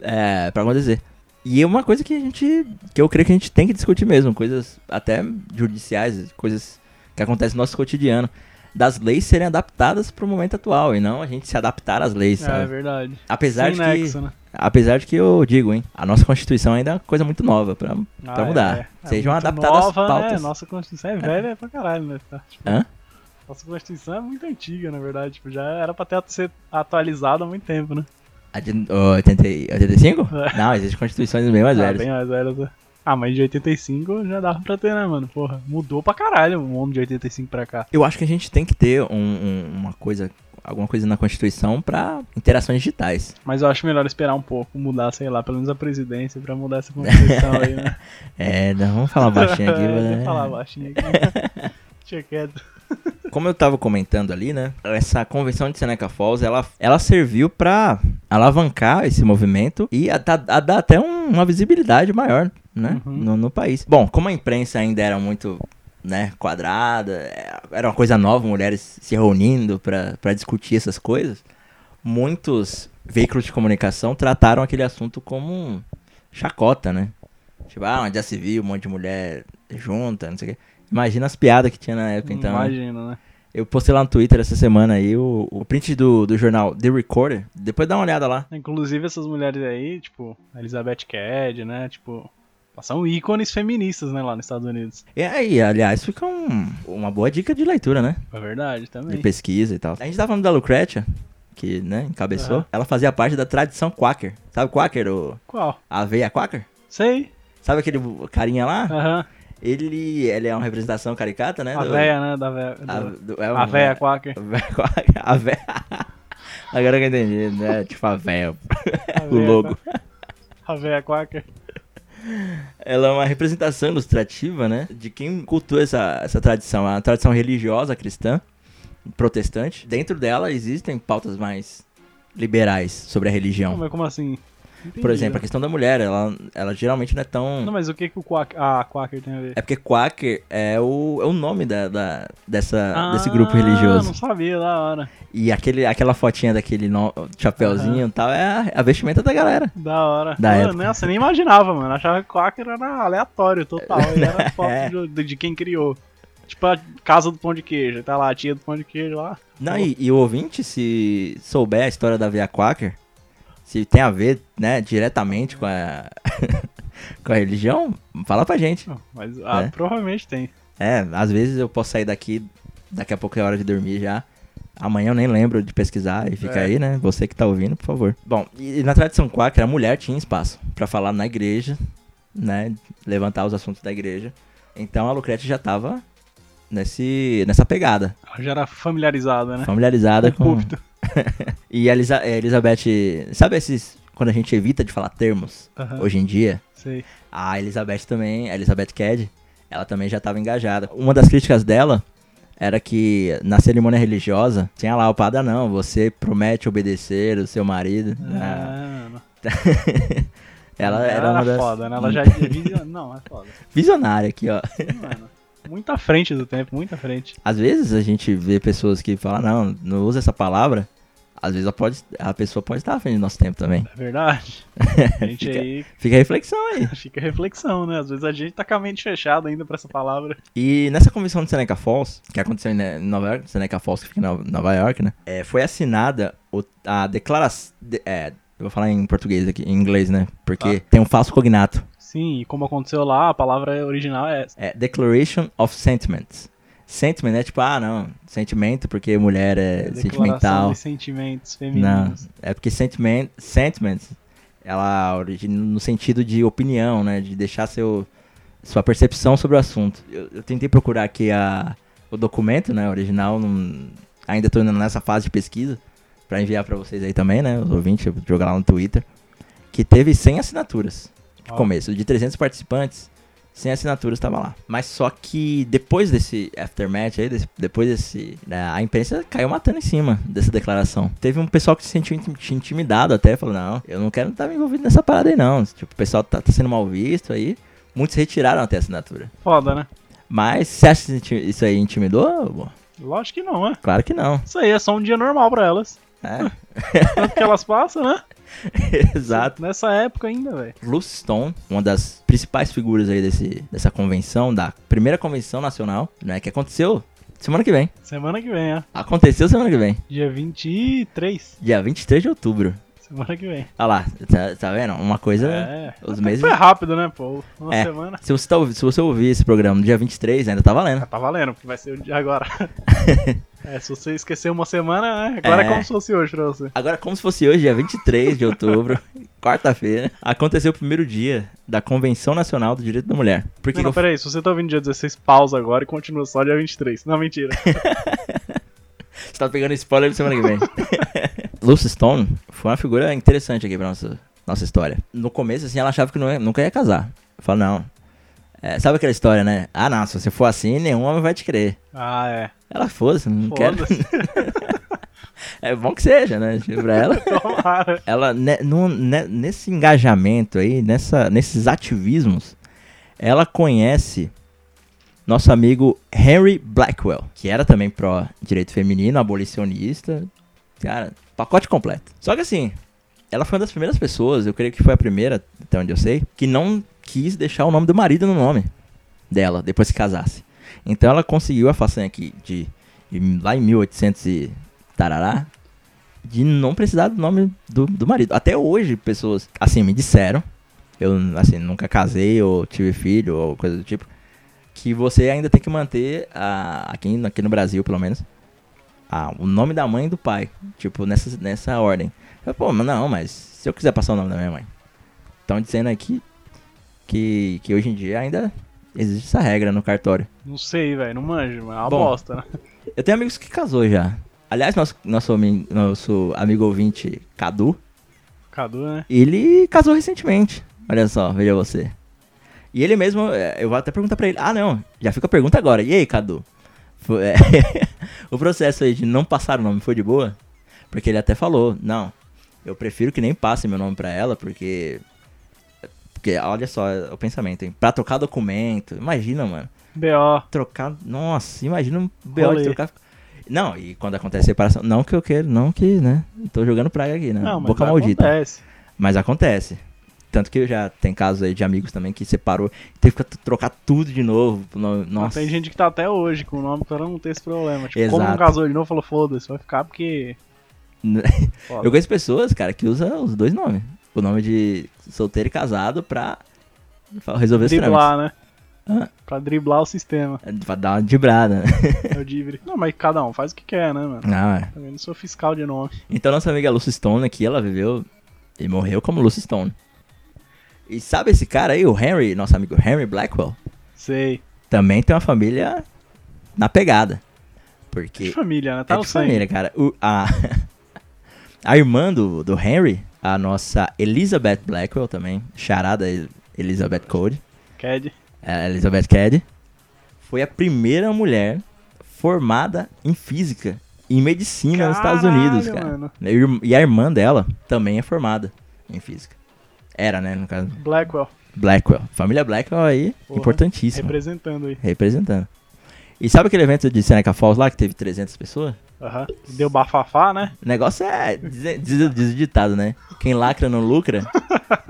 é, pra acontecer. E é uma coisa que a gente. que eu creio que a gente tem que discutir mesmo, coisas até judiciais, coisas que acontecem no nosso cotidiano. Das leis serem adaptadas pro momento atual e não a gente se adaptar às leis, é, sabe? verdade. Apesar Sem de nexo, que. né? Apesar de que eu digo, hein, a nossa Constituição ainda é uma coisa muito nova pra, pra Ah, mudar. é. É Sejam adaptadas as nova, pautas. Né? Nossa Constituição é velha pra caralho, né? Tá, tipo, Hã? Nossa Constituição é muito antiga, na verdade. Tipo, já era pra ter ser atualizada há muito tempo, né? A de oh, 80, e- 85? É. Não, existem constituições bem mais ah, velhas. bem mais velhas. né? Ah, mas de 85 já dava pra ter, né, mano? Porra, mudou pra caralho o mundo de 85 pra cá. Eu acho que a gente tem que ter um- um- uma coisa, alguma coisa na Constituição pra interações digitais. Mas eu acho melhor esperar um pouco, mudar, sei lá, pelo menos a presidência pra mudar essa Constituição aí, né? [laughs] É, não, vamos falar baixinho aqui. [laughs] Mas- eu falar baixinho aqui. [laughs] Deixa quieto. Como eu tava comentando ali, né? Essa convenção de Seneca Falls, ela, ela serviu pra alavancar esse movimento e a, dar- a dar até um- uma visibilidade maior, né? Uhum. No, no país. Bom, como a imprensa ainda era muito né, quadrada, é, era uma coisa nova, mulheres se reunindo pra discutir essas coisas, muitos veículos de comunicação trataram aquele assunto como um chacota, né? Tipo, ah, onde já se viu um monte de mulher junta, não sei o quê. Imagina as piadas que tinha na época, então. né? Imagina, né? Eu postei lá no Twitter essa semana aí o, o print do, do jornal The Recorder. Depois dá uma olhada lá. Inclusive essas mulheres aí, tipo, a Elizabeth Cad, né? Tipo, são ícones feministas, né, lá nos Estados Unidos. E aí, aliás, fica um- uma boa dica de leitura, né? É verdade De também. pesquisa e tal. A gente tava falando da Lucretia, que, né, encabeçou. Aham. Ela fazia parte da tradição Quaker. Sabe Quaker? O, Qual? a aveia Quaker? Sei. Sabe aquele carinha lá? Aham. Ele, ele é uma representação caricata, né? A do- véia, né? Da véia. A, do- é A um- [laughs] véia Quaker. A véia. [laughs] Agora que eu entendi, né? Tipo a véia. A [laughs] O véia logo. Quaker. A véia Quaker. Ela é uma representação ilustrativa, né? De quem cultua essa, essa tradição. É uma tradição religiosa cristã, protestante. Dentro dela existem pautas mais liberais sobre a Não, religião. mas como assim? Entendi, Por exemplo, a questão da mulher, ela, ela geralmente não é tão. Não, mas o que que o Quaker, a Quaker tem a ver? É porque Quaker é o, é o nome da, da- dessa, desse Ah, grupo religioso. não sabia, da hora. E aquele, aquela fotinha daquele no- chapéuzinho e tal é a, a vestimenta da galera. Da hora. Da Pô, época. Nossa, nem imaginava, mano. Achava que Quaker era aleatório total. E era [laughs] foto É. de, de quem criou. Tipo a casa do pão de queijo. Tá lá a tia do pão de queijo lá. Não, e, e o ouvinte, se souber a história da Via Quaker, se tem a ver, né, diretamente com a, [laughs] com a religião, fala pra gente. Mas ah, É. provavelmente tem. É, às vezes eu posso sair daqui, daqui a pouco é hora de dormir já. Amanhã eu nem lembro de pesquisar e fica É. aí, né? Você que tá ouvindo, por favor. Bom, e, na tradição Quaker, a mulher tinha espaço pra falar na igreja, né? Levantar os assuntos da igreja. Então a Lucrete já tava nesse, nessa pegada, Ela já era familiarizada, né? familiarizada Com com. [laughs] E a Elisa- a Elizabeth, sabe esses quando a gente evita de falar termos hoje em dia? Sei. A Elizabeth também, a Elizabeth Cad, ela também já estava engajada. Uma das críticas dela era que na cerimônia religiosa tinha lá o padre, "Ah, não, você promete obedecer o seu marido. Ah, [laughs] ela Ela era uma das foda, né? Ela [laughs] já vision... Não, é foda. visionária aqui, ó. Mano, muito à frente do tempo, muito à frente. Às vezes a gente vê pessoas que falam, não, não usa essa palavra. Às vezes ela pode, a pessoa pode estar à frente do nosso tempo também. É verdade. [laughs] A gente Fica- aí Fica a reflexão aí. [laughs] fica a reflexão, né? Às vezes a gente tá com a mente fechada ainda pra essa palavra. E nessa convenção de Seneca Falls, que aconteceu em Nova York, Seneca Falls que fica em Nova- York, né? é, foi assinada a declaração. é, eu vou falar em português aqui, em inglês, né? Porque tem um falso cognato. Sim, e como aconteceu lá, a palavra original é essa. É Declaration of Sentiments. Sentiment é tipo, ah, não, sentimento porque mulher é Declaração sentimental. de sentimentos Não, femininos. é porque sentiment, sentiments, ela origina no sentido de opinião, né? De deixar seu, sua percepção sobre o assunto. Eu, eu tentei procurar aqui a, o documento, né? Original, não- ainda estou nessa fase de pesquisa, pra enviar pra vocês aí também, né? Os ouvintes, eu vou jogar lá no Twitter. Que teve 100 assinaturas de começo. De 300 participantes, 100 assinaturas tava lá. Mas só que depois desse aftermatch aí, desse- depois desse. né, a imprensa caiu matando em cima dessa declaração. Teve um pessoal que se sentiu intim- intimidado até, falou: não, eu não quero estar me envolvido nessa parada aí, não. Tipo, o pessoal tá, tá sendo mal visto aí. Muitos retiraram até a assinatura. Foda, né? Mas você acha que isso aí intimidou? Lógico que não, né? Claro que não. Isso aí é só um dia normal pra elas. É, [laughs] Tanto que elas passam, né? [laughs] exato. Nessa época ainda, velho. Lucy Stone, uma das principais figuras aí desse, dessa convenção, da primeira convenção nacional, né? Que aconteceu semana que vem. Semana que vem, ó. Aconteceu semana que vem. Dia 23. Dia 23 de outubro. Semana que vem. Olha lá, tá, tá vendo? Uma coisa. É. os meses- Foi rápido, né, pô? Uma É. semana. Se você, tá, se você ouvir esse programa no dia 23, ainda tá valendo. Já tá valendo, porque vai ser o dia agora. [laughs] é, se você esquecer uma semana, né? Agora é, É. como se fosse hoje pra você. Agora, como se fosse hoje, dia 23 de outubro, [laughs] quarta-feira, aconteceu o primeiro dia da Convenção Nacional do Direito da Mulher. Por que não, não, eu peraí, se você tá ouvindo dia 16, pausa agora e continua só dia 23. Não, mentira. [laughs] Você tá pegando spoiler de semana que vem. [laughs] Lucy Stone foi uma figura interessante aqui pra nossa, nossa história. No começo, assim, ela achava que não ia- nunca ia casar. Eu falo, não. É, sabe aquela história, né? Ah, não, se você for assim, nenhum homem vai te querer. Ah, é. Ela foda-se, não quero. Foda-se. [laughs] É bom que seja, né? Pra ela. [laughs] Tomara. Ela, ne- no- ne- nesse engajamento aí, nessa, nesses ativismos, ela conhece nosso amigo Henry Blackwell, que era também pró direito feminino, abolicionista. Cara, pacote completo. Só que assim, ela foi uma das primeiras pessoas, eu creio que foi a primeira, até onde eu sei, que não quis deixar o nome do marido no nome dela, depois que casasse. Então ela conseguiu a façanha aqui de, de lá em 1800 e tarará, de não precisar do nome do, do marido. Até hoje, pessoas, assim, me disseram, eu, assim, nunca casei ou tive filho ou coisa do tipo, que você ainda tem que manter, a, aqui, aqui no Brasil, pelo menos, a, o nome da mãe e do pai, tipo, nessa, nessa ordem. Eu, Pô, mas não, mas se eu quiser passar o nome da minha mãe. Estão dizendo aqui que, que hoje em dia ainda existe essa regra no cartório. Não sei, velho. Não manjo, mas é uma Bom. bosta, né? Eu tenho amigos que casou já. Aliás, nosso, nosso, nosso amigo ouvinte, Cadu, Cadu, né? ele casou recentemente. Olha só, veja você. E ele mesmo, é, eu vou até perguntar pra ele. Ah, não, já fica a pergunta agora. E aí, Cadu? Foi- é, [laughs] o processo aí de não passar o nome foi de boa? Porque ele até falou, não, eu prefiro que nem passe meu nome pra ela, porque... Porque, olha só o pensamento, hein? Pra trocar documento, imagina, mano B.O. trocar. Nossa, imagina um BO de trocar. Não, e quando acontece separação. Não que eu queiro, não que, né? Tô jogando praga aqui, né? Não, mas Boca maldita. acontece. Mas acontece. Tanto que já tem casos aí de amigos também que separou. Teve que trocar tudo de novo. Nossa. Tem gente que tá até hoje com o nome pra não ter esse problema. Tipo, como Exato. não casou de novo, falou, foda-se, vai ficar porque... [laughs] Eu conheço pessoas, cara, que usam os dois nomes. O nome de solteiro e casado pra resolver os trâmites. driblar, né? Ah. Pra driblar o sistema. É, Pra dar uma dibrada, né? É o divre. Não, mas cada um faz o que quer, né, mano? Não, é. Também não sou fiscal de nome. Então nossa amiga Lucy Stone aqui, ela viveu e morreu como Lucy Stone. E sabe esse cara aí, o Henry, nosso amigo Henry Blackwell, Sei. também tem uma família na pegada. De Porque família, né? Tá é de sangue. família, cara. O- a, [laughs] a irmã do, do Henry, a nossa Elizabeth Blackwell também, charada Elizabeth Code, Cad. a Elizabeth Cady, foi a primeira mulher formada em física e em medicina nos Estados Unidos, Caralho, cara. mano. E a irmã dela também é formada em física. Era, né, no caso. Blackwell. Blackwell. Família Blackwell aí, Porra, importantíssima. Representando aí. Representando. E sabe aquele evento de Seneca Falls lá que teve 300 pessoas? Aham. Deu bafafá, né? O negócio é, diz, diz, diz o ditado, né? Quem lacra não lucra,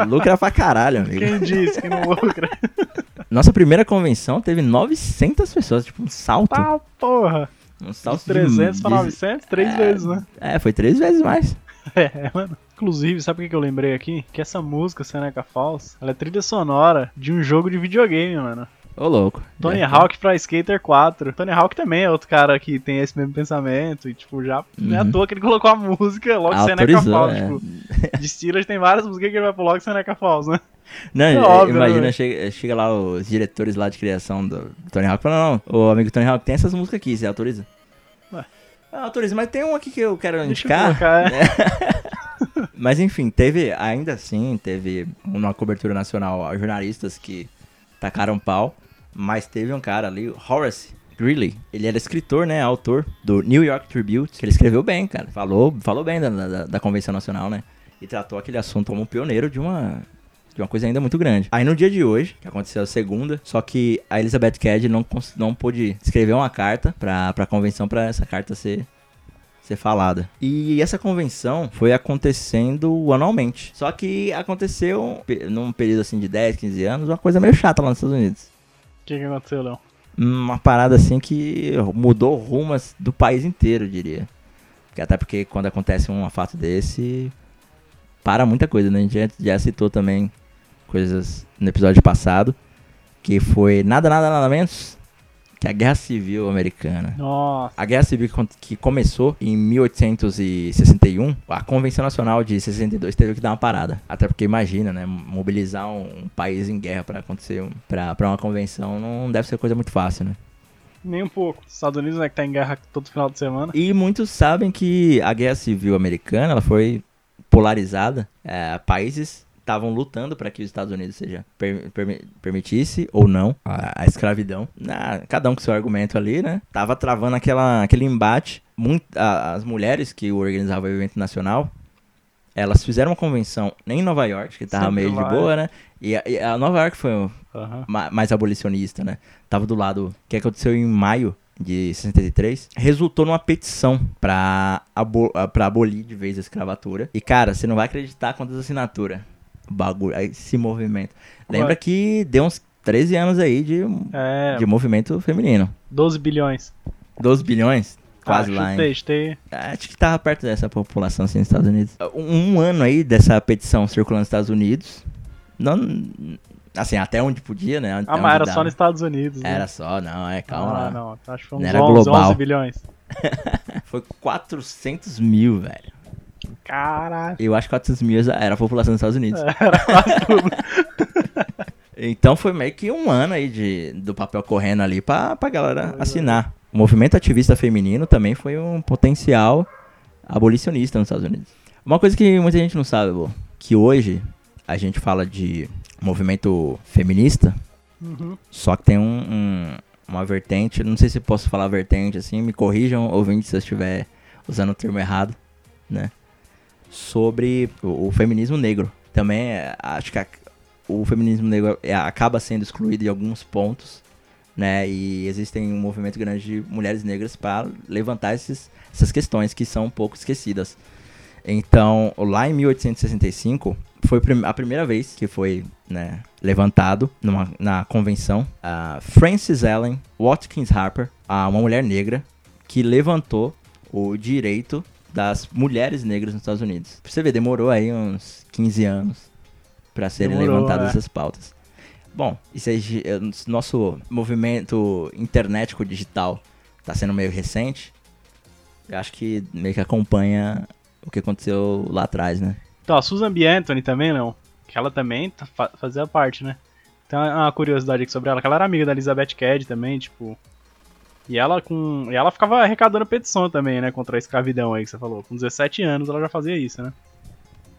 lucra pra caralho, amigo. Quem disse que não lucra? Nossa primeira convenção teve 900 pessoas, tipo um salto. tá, porra. Um salto de- 300 pra de- 900, três É. vezes, né? É, foi três vezes mais. É, mano. Inclusive, sabe o que que eu lembrei aqui? Que essa música, Seneca Falls, ela é trilha sonora de um jogo de videogame, mano. Ô, louco. Tony Já- Hawk pra Skater 4. Tony Hawk também é outro cara que tem esse mesmo pensamento. E, tipo, já não é à Uhum. toa que ele colocou a música logo Seneca Falls. é. Tipo, de Steelers tem várias músicas que ele vai pro logo Seneca Falls, né? Não, É é, óbvio, né, imagina, velho? chega, chega lá os diretores lá de criação do, Tony Hawk e fala, não, o amigo Tony Hawk tem essas músicas aqui, você autoriza? Ah, Turismo, mas tem um aqui que eu quero Deixa eu indicar. colocar, é. [laughs] Mas enfim, teve, ainda assim, teve uma cobertura nacional a jornalistas que tacaram pau, mas teve um cara ali, Horace Greeley, ele era escritor, né, autor do New York Tribune, que ele escreveu bem, cara, falou, falou bem da, da, da Convenção Nacional, né, e tratou aquele assunto como um pioneiro de uma... De uma coisa ainda muito grande. Aí no dia de hoje, que aconteceu a segunda, só que a Elizabeth Cady não, não pôde escrever uma carta pra, pra convenção pra essa carta ser ser falada. E essa convenção foi acontecendo anualmente. Só que aconteceu num período assim de 10, 15 anos, uma coisa meio chata lá nos Estados Unidos. O que, que aconteceu, Léo? Uma parada assim que mudou rumas do país inteiro, eu diria. Até porque quando acontece um fato desse, para muita coisa, né? A gente já, já citou também coisas no episódio passado, que foi nada, nada, nada menos que a Guerra Civil Americana. Nossa. A Guerra Civil que começou em 1861, a Convenção Nacional de 62 teve que dar uma parada. Até porque imagina, né, mobilizar um, país em guerra para acontecer, pra pra uma convenção não deve ser coisa muito fácil, né? Nem um pouco. Os Estados Unidos, né, que tá em guerra todo final de semana. E muitos sabem que a Guerra Civil Americana, ela foi polarizada. É, países estavam lutando para que os Estados Unidos seja per- permi- permitisse ou não a, a escravidão. Cada um com seu argumento ali, né? Tava travando aquela, aquele embate. Muito, a- as mulheres que organizavam o evento nacional, elas fizeram uma convenção em Nova York, que tava Sempre meio de boa, né? E a, e a Nova York foi o- Aham. ma- mais abolicionista, né? Tava do lado que aconteceu em maio de 63, resultou numa petição pra, abo pra abolir de vez a escravatura. E cara, você não vai acreditar quantas assinaturas. Bagulho, esse movimento. Lembra Ué. que deu uns 13 anos aí de, É, de movimento feminino. 12 bilhões. 12 bilhões, quase ah, lá, hein? chutei, chutei. Acho que tava perto dessa população assim nos Estados Unidos. Um, um ano aí dessa petição circulando nos Estados Unidos. Não, assim, até onde podia, né? Ah, Até mas onde era dava. só nos Estados Unidos. né? Era só, não, é, calma ah, lá. não. Acho que foi uns Não era 11, global. 11 bilhões. [laughs] Foi 400 mil, velho. Caralho. Eu acho que 400 mil era a população dos Estados Unidos. [laughs] Era quase tudo. [laughs] Então foi meio que um ano aí de, do papel correndo ali pra, pra galera assinar. O movimento ativista feminino também foi um potencial abolicionista nos Estados Unidos. Uma coisa que muita gente não sabe, Bo, que hoje a gente fala de movimento feminista, Uhum. só que tem um, um- uma vertente, não sei se posso falar vertente assim, me corrijam ouvintes se eu estiver usando o termo errado, né? Sobre o, o feminismo negro. Também é, acho que a- o feminismo negro é, acaba sendo excluído em alguns pontos, né? E existem um movimento grande de mulheres negras para levantar esses, essas questões que são um pouco esquecidas. Então, lá em 1865, foi a primeira vez que foi né, levantado numa, na convenção a Frances Ellen Watkins Harper, uma mulher negra, que levantou o direito das mulheres negras nos Estados Unidos. Pra você ver, demorou aí uns 15 anos para serem Demorou, levantadas é. essas pautas. Bom, isso aí, eh, nosso movimento internetico digital tá sendo meio recente. Eu acho que meio que acompanha o que aconteceu lá atrás, né? Então, a Susan B. Anthony também, não. Que ela também tá- fa- fazia parte, né? Tem uma uma curiosidade aqui sobre ela, que ela era amiga da Elizabeth Cady também, tipo. E ela com. E ela ficava arrecadando petição também, né? Contra a escravidão aí que você falou. Com 17 anos ela já fazia isso, né?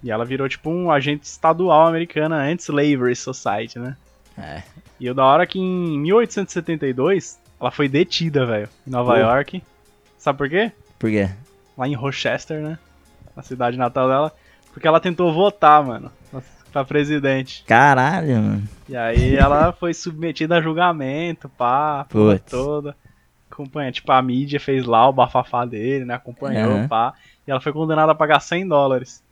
E ela virou tipo um agente estadual americana Anti-Slavery Society, né? É. E o da hora que em 1872 ela foi detida, velho, em Nova. York. Sabe por quê? Por quê? lá em Rochester, né? Na cidade natal dela. Porque ela tentou votar, mano, pra presidente. Caralho, mano. E aí ela foi submetida a julgamento, pá, Putz. toda. Acompanha, tipo, a mídia fez lá o bafafá dele, né? Acompanhou, Aham. pá. E ela foi condenada a pagar 100 dólares.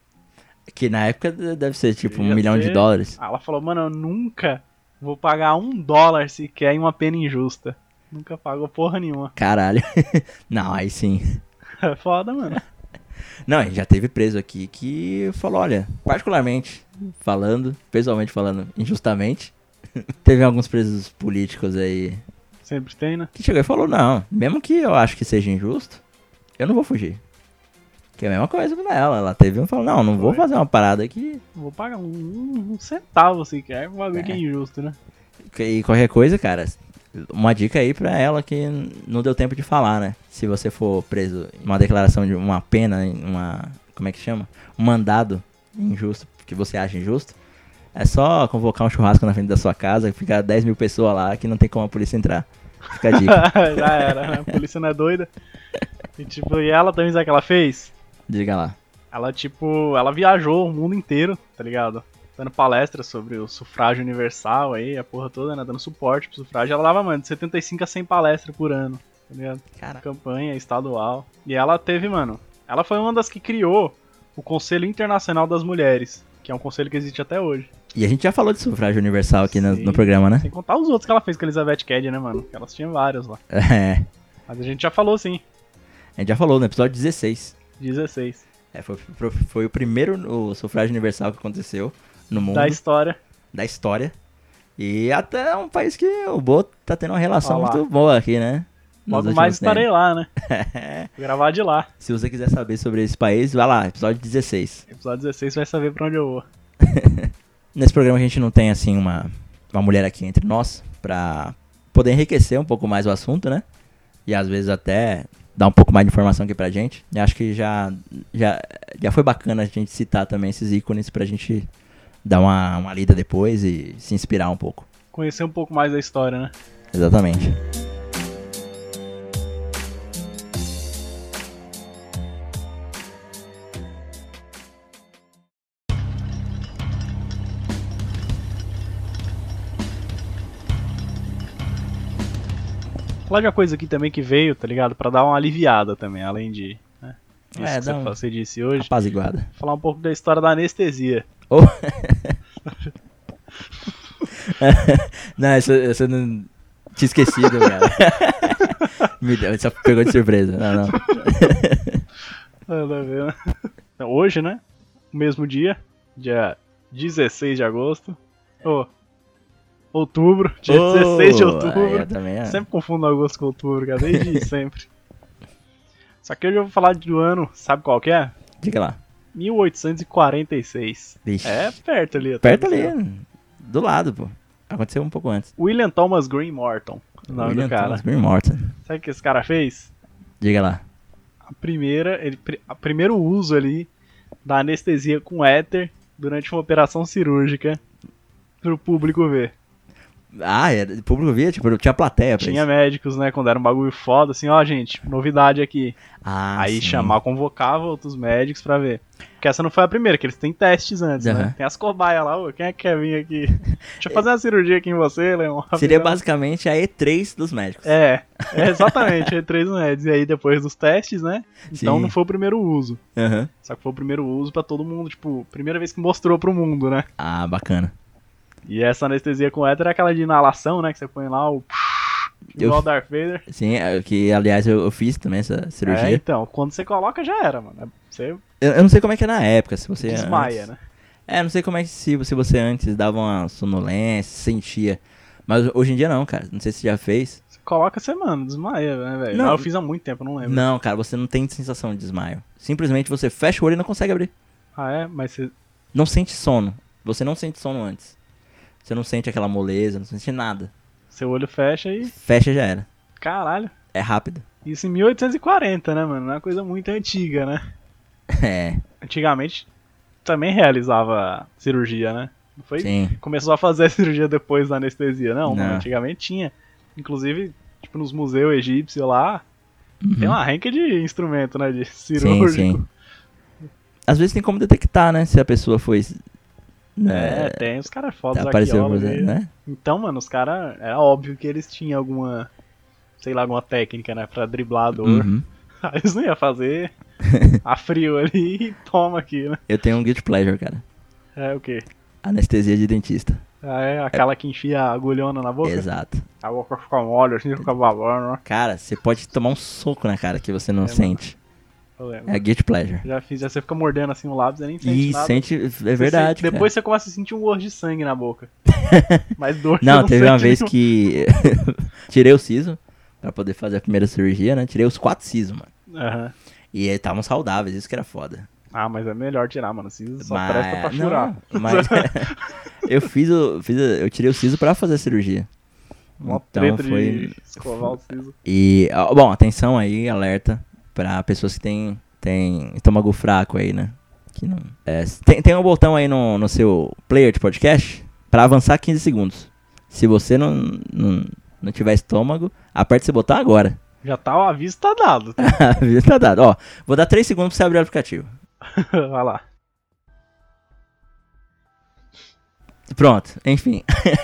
Que na época de- deve ser tipo um milhão de dólares. Ela falou, mano, eu nunca vou pagar um dólar sequer em uma pena injusta. Nunca pagou porra nenhuma. [laughs] Caralho. [laughs] Não, aí sim. É foda, mano. Não, a gente já teve preso aqui que falou, olha, particularmente falando, pessoalmente falando, injustamente, [laughs] teve alguns presos políticos aí Sempre tem, né? que chegou e falou, não, mesmo que eu acho que seja injusto, eu não vou fugir. Que é a mesma coisa com ela, ela teve um e falou, não, não vou fazer uma parada aqui Vou pagar um, um centavo sequer. Um bagulho que é É. injusto, né? E qualquer coisa, cara, Uma dica aí pra ela que não deu tempo de falar, né? Se você for preso em uma declaração de uma pena, uma. Como é que chama? Um mandado injusto, que você acha injusto. É só convocar um churrasco na frente da sua casa, ficar 10 mil pessoas lá que não tem como a polícia entrar. Fica a dica. [laughs] Já era, né? A polícia não é doida. E tipo, e ela também sabe o que ela fez? Diga lá. Ela, tipo, ela viajou o mundo inteiro, tá ligado? Dando palestras sobre o sufrágio universal aí, a porra toda, né? Dando suporte pro sufrágio. Ela dava, mano, de 75 a 100 palestras por ano, tá ligado? Cara, Campanha estadual. E ela teve, mano, ela foi uma das que criou o Conselho Internacional das Mulheres, que é um conselho que existe até hoje. E a gente já falou de sufrágio universal aqui no, no programa, né? Sem contar os outros que ela fez com a Elizabeth Cady, né, mano? Que Elas tinham vários lá. [laughs] É. Mas a gente já falou sim. A gente já falou no episódio 16. 16. É, foi, foi, o primeiro o sufrágio universal que aconteceu no mundo, Da história. da história. E até é um país que o Bo tá tendo uma relação muito boa aqui, né? Nos Logo mais estarei tempos. lá, né? [laughs] Vou gravar de lá. Se você quiser saber sobre esse país, vai lá, episódio 16. Episódio 16 vai saber pra onde eu vou. [laughs] Nesse programa a gente não tem, assim, uma, uma mulher aqui entre nós pra poder enriquecer um pouco mais o assunto, né? E às vezes até dar um pouco mais de informação aqui pra gente. E acho que já, já, já foi bacana a gente citar também esses ícones pra gente dar uma, uma lida depois e se inspirar um pouco. Conhecer um pouco mais da história, né? Exatamente. Falar de uma coisa aqui também que veio, tá ligado? Pra dar uma aliviada também, além de. Né? Isso É, que você, um- você disse hoje. Apaziguada. Falar um pouco da história da anestesia. Oh. [laughs] não, isso, isso eu não tinha esquecido, cara. [laughs] Me deu, só pegou de surpresa. Não, não. [laughs] Né? Hoje, né? O mesmo dia, dia 16 de agosto. Ô, outubro, dia 16 de Oh, outubro. eu também, é. Sempre confundo agosto com outubro, cara, desde [laughs] sempre. Só que hoje eu vou falar do ano, sabe qual que é? Diga lá. 1846. Vixe. É perto ali. Perto ali, do lado, pô. Aconteceu um pouco antes. William Thomas Green Morton. O nome William do cara. Thomas Green Morton. Sabe o que esse cara fez? Diga lá. A primeira, ele, a primeiro uso ali da anestesia com éter durante uma operação cirúrgica pro público ver. Ah, era, o público via, tipo, tinha plateia pra Tinha isso. médicos, né, quando era um bagulho foda, assim, ó, gente, novidade aqui. Ah, Aí sim. chamar, convocava outros médicos pra ver. Porque essa não foi a primeira, que eles têm testes antes, Aham. né? Tem as cobaias lá, ô, quem é que quer vir aqui? [laughs] Deixa eu fazer uma cirurgia aqui em você, Leon. [laughs] Seria basicamente a E3 dos médicos. É, é exatamente, três médicos. E aí depois dos testes, né? Então Sim. não foi o primeiro uso. Aham. Só que foi o primeiro uso pra todo mundo, tipo, primeira vez que mostrou pro mundo, né? Ah, bacana. E essa anestesia com éter é aquela de inalação, né? Que você põe lá o. Eu- Igual o Darth Vader. Sim, é, que aliás eu, eu fiz também essa É, cirurgia. então, quando você coloca já era, mano. Você Eu, eu não sei como é que é na época, se você. desmaia, antes- né? É, não sei como é que se, se você antes dava uma sonolência, sentia. Mas hoje em dia não, cara. Não sei se você já fez. Você coloca, você, mano, desmaia, né, velho? Não. Não, eu fiz há muito tempo, não lembro. Não, cara, você não tem sensação de desmaio. Simplesmente você fecha o olho e não consegue abrir. Ah, é? Mas você. Não sente sono. Você não sente sono antes. Você não sente aquela moleza, não sente nada. Seu olho fecha e. Fecha já era. Caralho. É rápido. Isso em 1840, né, mano? É uma coisa muito antiga, né? [laughs] É, Antigamente também realizava cirurgia, né? Não foi? sim. Começou a fazer a [laughs] cirurgia depois da anestesia, não, Não. mano. Antigamente tinha. Inclusive, tipo, nos museus egípcios lá, tem Uhum. uma renca de instrumento, né? De Sim, cirúrgico. sim. Às vezes tem como detectar, né? Se a pessoa foi. É, Né, tem os caras fodas arqueólogos exemplo, né? Então, mano, os caras. Era óbvio que eles tinham alguma. Sei lá, alguma técnica, né? Pra driblar a dor. Uhum. Aí [laughs] eles não iam fazer [laughs] a frio ali e toma aqui, né? Eu tenho um guilty pleasure, cara. É o quê? Anestesia de dentista. Ah, é aquela que enfia a agulhona na boca? Exato. A boca fica mole, assim, fica babando, né? Cara, você pode tomar um soco na cara que você não É, sente. Eu lembro. É guilty pleasure. Já fiz, já você fica mordendo assim o lábio, você nem sente E nada. sente. É Você verdade. sente- depois você começa a sentir um gosto de sangue na boca. [laughs] Mas dor. Não, você teve uma vez nenhum. que. [laughs] tirei o siso pra poder fazer a primeira cirurgia, né? Tirei os quatro sisos, mano. Aham. E estavam saudáveis, isso que era foda. Ah, mas é melhor tirar, mano. Assim só mas... presta pra. Não, mas [laughs] eu fiz o. Fiz o- eu tirei o siso pra fazer a cirurgia. Uma Então foi- escovar o siso. E, bom, atenção aí, alerta pra pessoas que têm, têm estômago fraco aí, né? Que não, é, tem, tem um botão aí no, no seu player de podcast pra avançar 15 segundos. Se você não, não, não tiver estômago, aperte esse botão agora. Já tá, o aviso tá dado. [laughs] A vida tá dado. Ó, vou dar 3 segundos pra você abrir o aplicativo. [laughs] Vai lá. Pronto, enfim.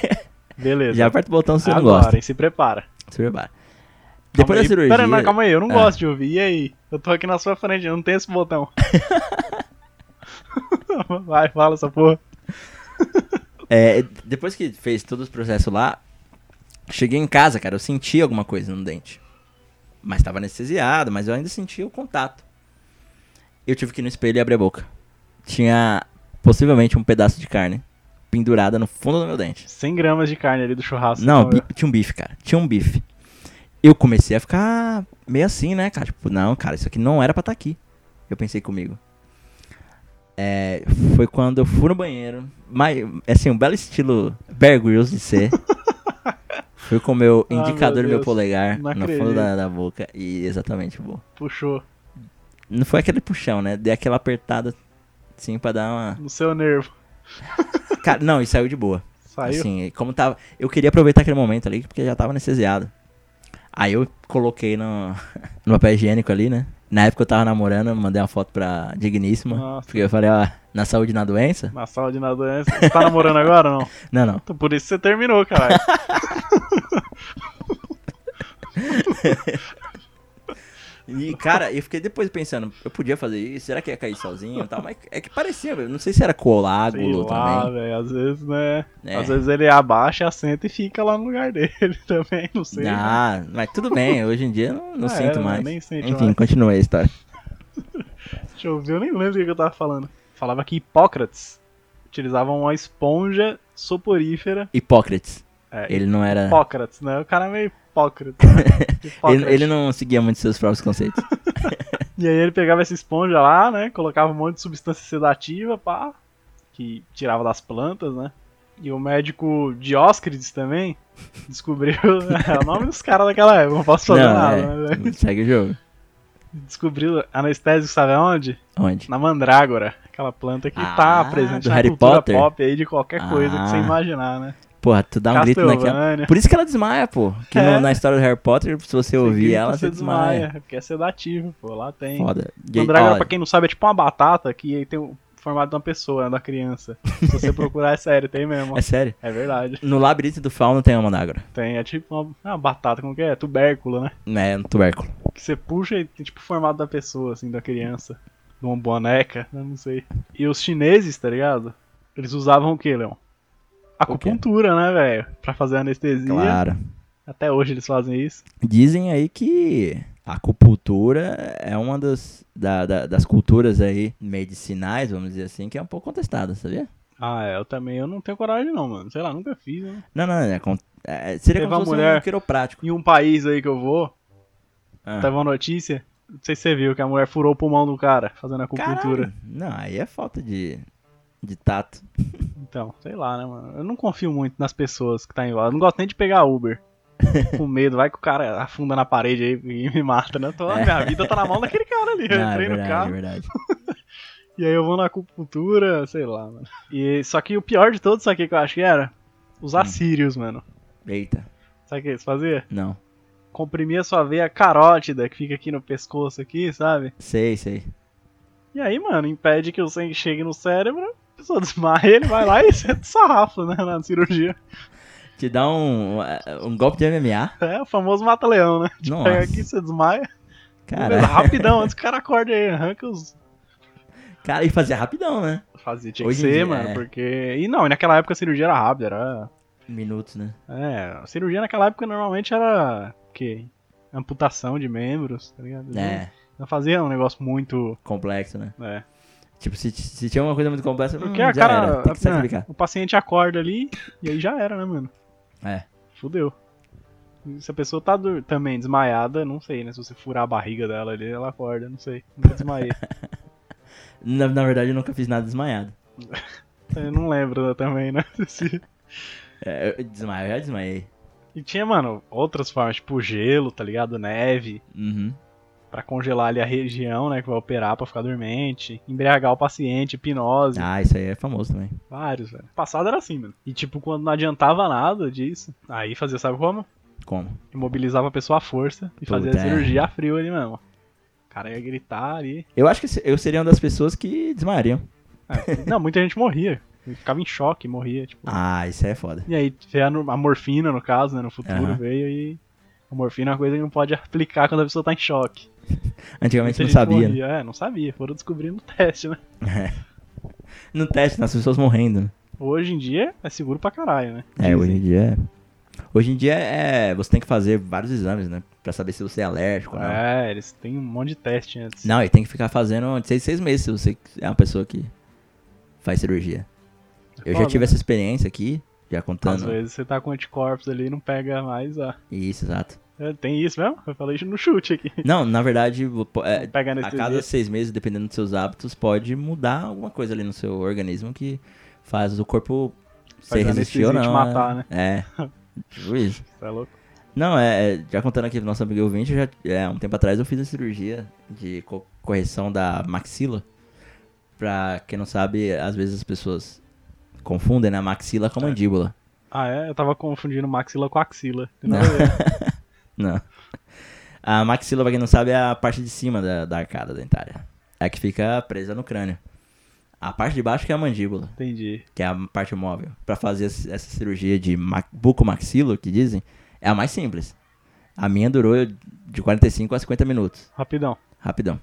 [laughs] Beleza. Já aperta o botão se você não Agora, gosta. hein, se prepara. Se prepara. Depois aí. da cirurgia. Pera, não, calma aí, eu não Ah. gosto de ouvir. E aí? Eu tô aqui na sua frente, eu não tenho esse botão. [laughs] Vai, fala essa porra. É, depois que fez todos os processos lá, cheguei em casa, cara, eu senti alguma coisa no dente. Mas tava anestesiado, mas eu ainda sentia o contato. Eu tive que ir no espelho e abrir a boca. Tinha possivelmente um pedaço de carne pendurada no fundo do meu dente. 100 gramas de carne ali do churrasco. Não, Então, bi- tinha um bife, cara. Tinha um bife. Eu comecei a ficar meio assim, né, cara? Tipo, não, cara, isso aqui não era pra estar aqui. Eu pensei comigo. É, foi quando eu fui no banheiro. Mas, assim, um belo estilo Bear Grylls de ser. [laughs] fui com o meu Ah, indicador meu do meu Deus. polegar Não no acredito. fundo da, da boca. E exatamente, boa. Puxou Não foi aquele puxão, né? Dei aquela apertada, assim, pra dar uma... no seu nervo. Cara, não, e saiu de boa. Saiu? Assim, como tava. Eu queria aproveitar aquele momento ali, porque já tava anestesiado. Aí eu coloquei no, [laughs] no papel higiênico ali, né? Na época eu tava namorando, mandei uma foto pra Digníssima. Nossa. Porque eu falei, ó, na saúde e na doença? Na saúde na doença. Você tá namorando agora ou não? [laughs] Não, não. Então por isso você terminou, caralho. [laughs] E, cara, eu fiquei depois pensando, eu podia fazer isso? Será que ia cair sozinho e tal? Mas é que parecia, velho. Não sei se era Sei coágulo lá, também. velho. Às vezes, né? É. Às vezes ele abaixa, assenta e fica lá no lugar dele [laughs] também. Não sei. né? Ah, mas tudo bem, hoje em dia eu não, não Ah, sinto é, mais. nem sente Enfim, mais. continua a história. [laughs] Deixa eu ver, eu nem lembro o que eu tava falando. Falava que Hipócrates utilizavam uma esponja soporífera. Hipócrates. É, Ele não era. Hipócrates, né? O cara é meio hipócrita. Né? [laughs] Ele, ele não seguia muito seus próprios conceitos. [laughs] E aí ele pegava essa esponja lá, né? Colocava um monte de substância sedativa, pá. Que tirava das plantas, né? E o médico Dióscrides também [laughs] descobriu. é o nome dos caras daquela época, não posso fazer não, nada, é, né? segue o jogo. Descobriu anestésico, sabe aonde? Onde? Na mandrágora. Aquela planta que Ah, tá presente do na Harry cultura Potter? pop aí de qualquer coisa que você Ah. imaginar, né? Porra, tu dá um grito naquela. Por isso que ela desmaia, pô. Que É. no- na história do Harry Potter, se você ouvir ela, você você desmaia. Porque é sedativo, pô. Lá tem. Foda. E- Mandrágora, ó, pra quem não sabe, é tipo uma batata que tem o formato de uma pessoa, né, da criança. Se você [laughs] procurar, é sério, tem mesmo. É sério. É verdade. No labirinto do fauno tem uma mandágora. Tem, é tipo uma, uma batata, como que é? Tubérculo, né? É, um tubérculo. Que você puxa e tem tipo o formato da pessoa, assim, da criança. De uma boneca, eu não sei. E os chineses, tá ligado? Eles usavam o que, Leon? Acupuntura, né, velho? Pra fazer anestesia. Claro. Até hoje eles fazem isso. Dizem aí que a acupuntura é uma das, da- da- das culturas aí medicinais, vamos dizer assim, que é um pouco contestada, sabia? Ah, é, eu também eu não tenho coragem não, mano. Sei lá, nunca fiz, né? Não, não, é, con- é, seria Teve como uma se fosse mulher- um quiroprático. Em um país aí que eu vou, Ah. teve uma notícia, não sei se você viu, que a mulher furou o pulmão do cara fazendo acupuntura. Caralho. Não, aí é falta de, de tato. [laughs] Então, sei lá, né, mano? Eu não confio muito nas pessoas que tá em volta. Eu não gosto nem de pegar Uber. [laughs] Com medo, vai que o cara afunda na parede aí e me mata, né? Tô, É. Minha vida tá na mão daquele cara ali. [laughs] Eu Não, é entrei no verdade, é carro. verdade. [laughs] E aí eu vou na acupuntura, sei lá, mano. E, só que o pior de todos, sabe o que eu acho que era? Usar Hum. círios, mano. Eita, Sabe o que eles faziam? não. Comprimir a sua veia carótida, que fica aqui no pescoço aqui, sabe? Sei, sei. E aí, mano, impede que o sangue chegue no cérebro, pessoa desmaia, ele vai lá e senta o sarrafo, né, na cirurgia. Te dá um, um golpe de MMA? É o famoso mata-leão, né? Nossa. Pega aqui, você desmaia. Cara, rapidão, antes que o cara acorde aí, arranca os. cara, e fazia rapidão, né? Fazia, tinha Hoje que ser, dia, mano, é. porque. E não, e naquela época a cirurgia era rápida, era. Minutos, né? É, a cirurgia naquela época normalmente era. O quê? Amputação de membros, tá ligado? É, Não fazia um negócio muito. complexo, né? É. Tipo, se, se tinha uma coisa muito complexa, Porque hum, a já cara. era, tem que né, sacrificar. o paciente acorda ali e aí já era, né, mano? É. Fudeu. Se a pessoa tá também desmaiada, não sei, né? Se você furar a barriga dela ali, ela acorda, não sei. Nunca desmaiei. [laughs] Na, na verdade, eu nunca fiz nada desmaiado. [laughs] Eu não lembro também, né? [laughs] Se- É, eu desmaio, eu já desmaiei. E tinha, mano, outras formas, tipo gelo, tá ligado? Neve, Uhum. Pra congelar ali a região, né, que vai operar pra ficar dormente. Embriagar o paciente, hipnose. Ah, isso aí é famoso também. Vários, velho. Passado era assim, mano. E tipo, quando não adiantava nada disso, aí fazia, sabe como? Como? Imobilizava a pessoa à força e fazia Puta, a é. cirurgia a frio ali mesmo. O cara ia gritar ali. Eu acho que eu seria uma das pessoas que desmaiariam. É, não, muita gente morria. Ficava em choque, morria, tipo. Ah, isso aí é foda. E aí veio a, morfina, no caso, né? No futuro Aham. veio e. A morfina é uma coisa que não pode [laughs] aplicar quando a pessoa tá em choque. Antigamente não sabia. né? morria. É, não sabia. Foram descobrir no teste, né? [laughs] No teste, nas pessoas morrendo. né? Hoje em dia é seguro pra caralho, né? É, hoje em dia é. Hoje em dia é. Você tem que fazer vários exames, né? Pra saber se você é alérgico ou não. É, eles têm um monte de teste antes. Não, e tem que ficar fazendo de seis, seis meses se você é uma pessoa que faz cirurgia. Eu já Foda, tive né? essa experiência aqui, já Às contando. vezes você tá com anticorpos ali e não pega mais a. Isso, exato. É, tem isso mesmo? Eu falei isso no chute aqui. [laughs] Não, na verdade, é, a cada seis meses, dependendo dos seus hábitos, pode mudar alguma coisa ali no seu organismo que faz o corpo ser resistir ou não. te matar, né? É. [laughs] Tipo isso. Você é louco? Não, é, é, já contando aqui pro nosso amigo ouvinte, já, é, um tempo atrás eu fiz a cirurgia de co- correção da maxila. Pra quem não sabe, às vezes as pessoas confundem, né, a maxila com a mandíbula. Ah, é? Eu tava confundindo maxila com axila. Não. [laughs] Não. A maxila, pra quem não sabe, é a parte de cima da, da arcada dentária. É a que fica presa no crânio. A parte de baixo que é a mandíbula, Entendi. que é a parte móvel. Pra fazer essa cirurgia de ma- bucomaxilo, que dizem, é a mais simples. A minha durou de 45 a 50 minutos. Rapidão. Rapidão.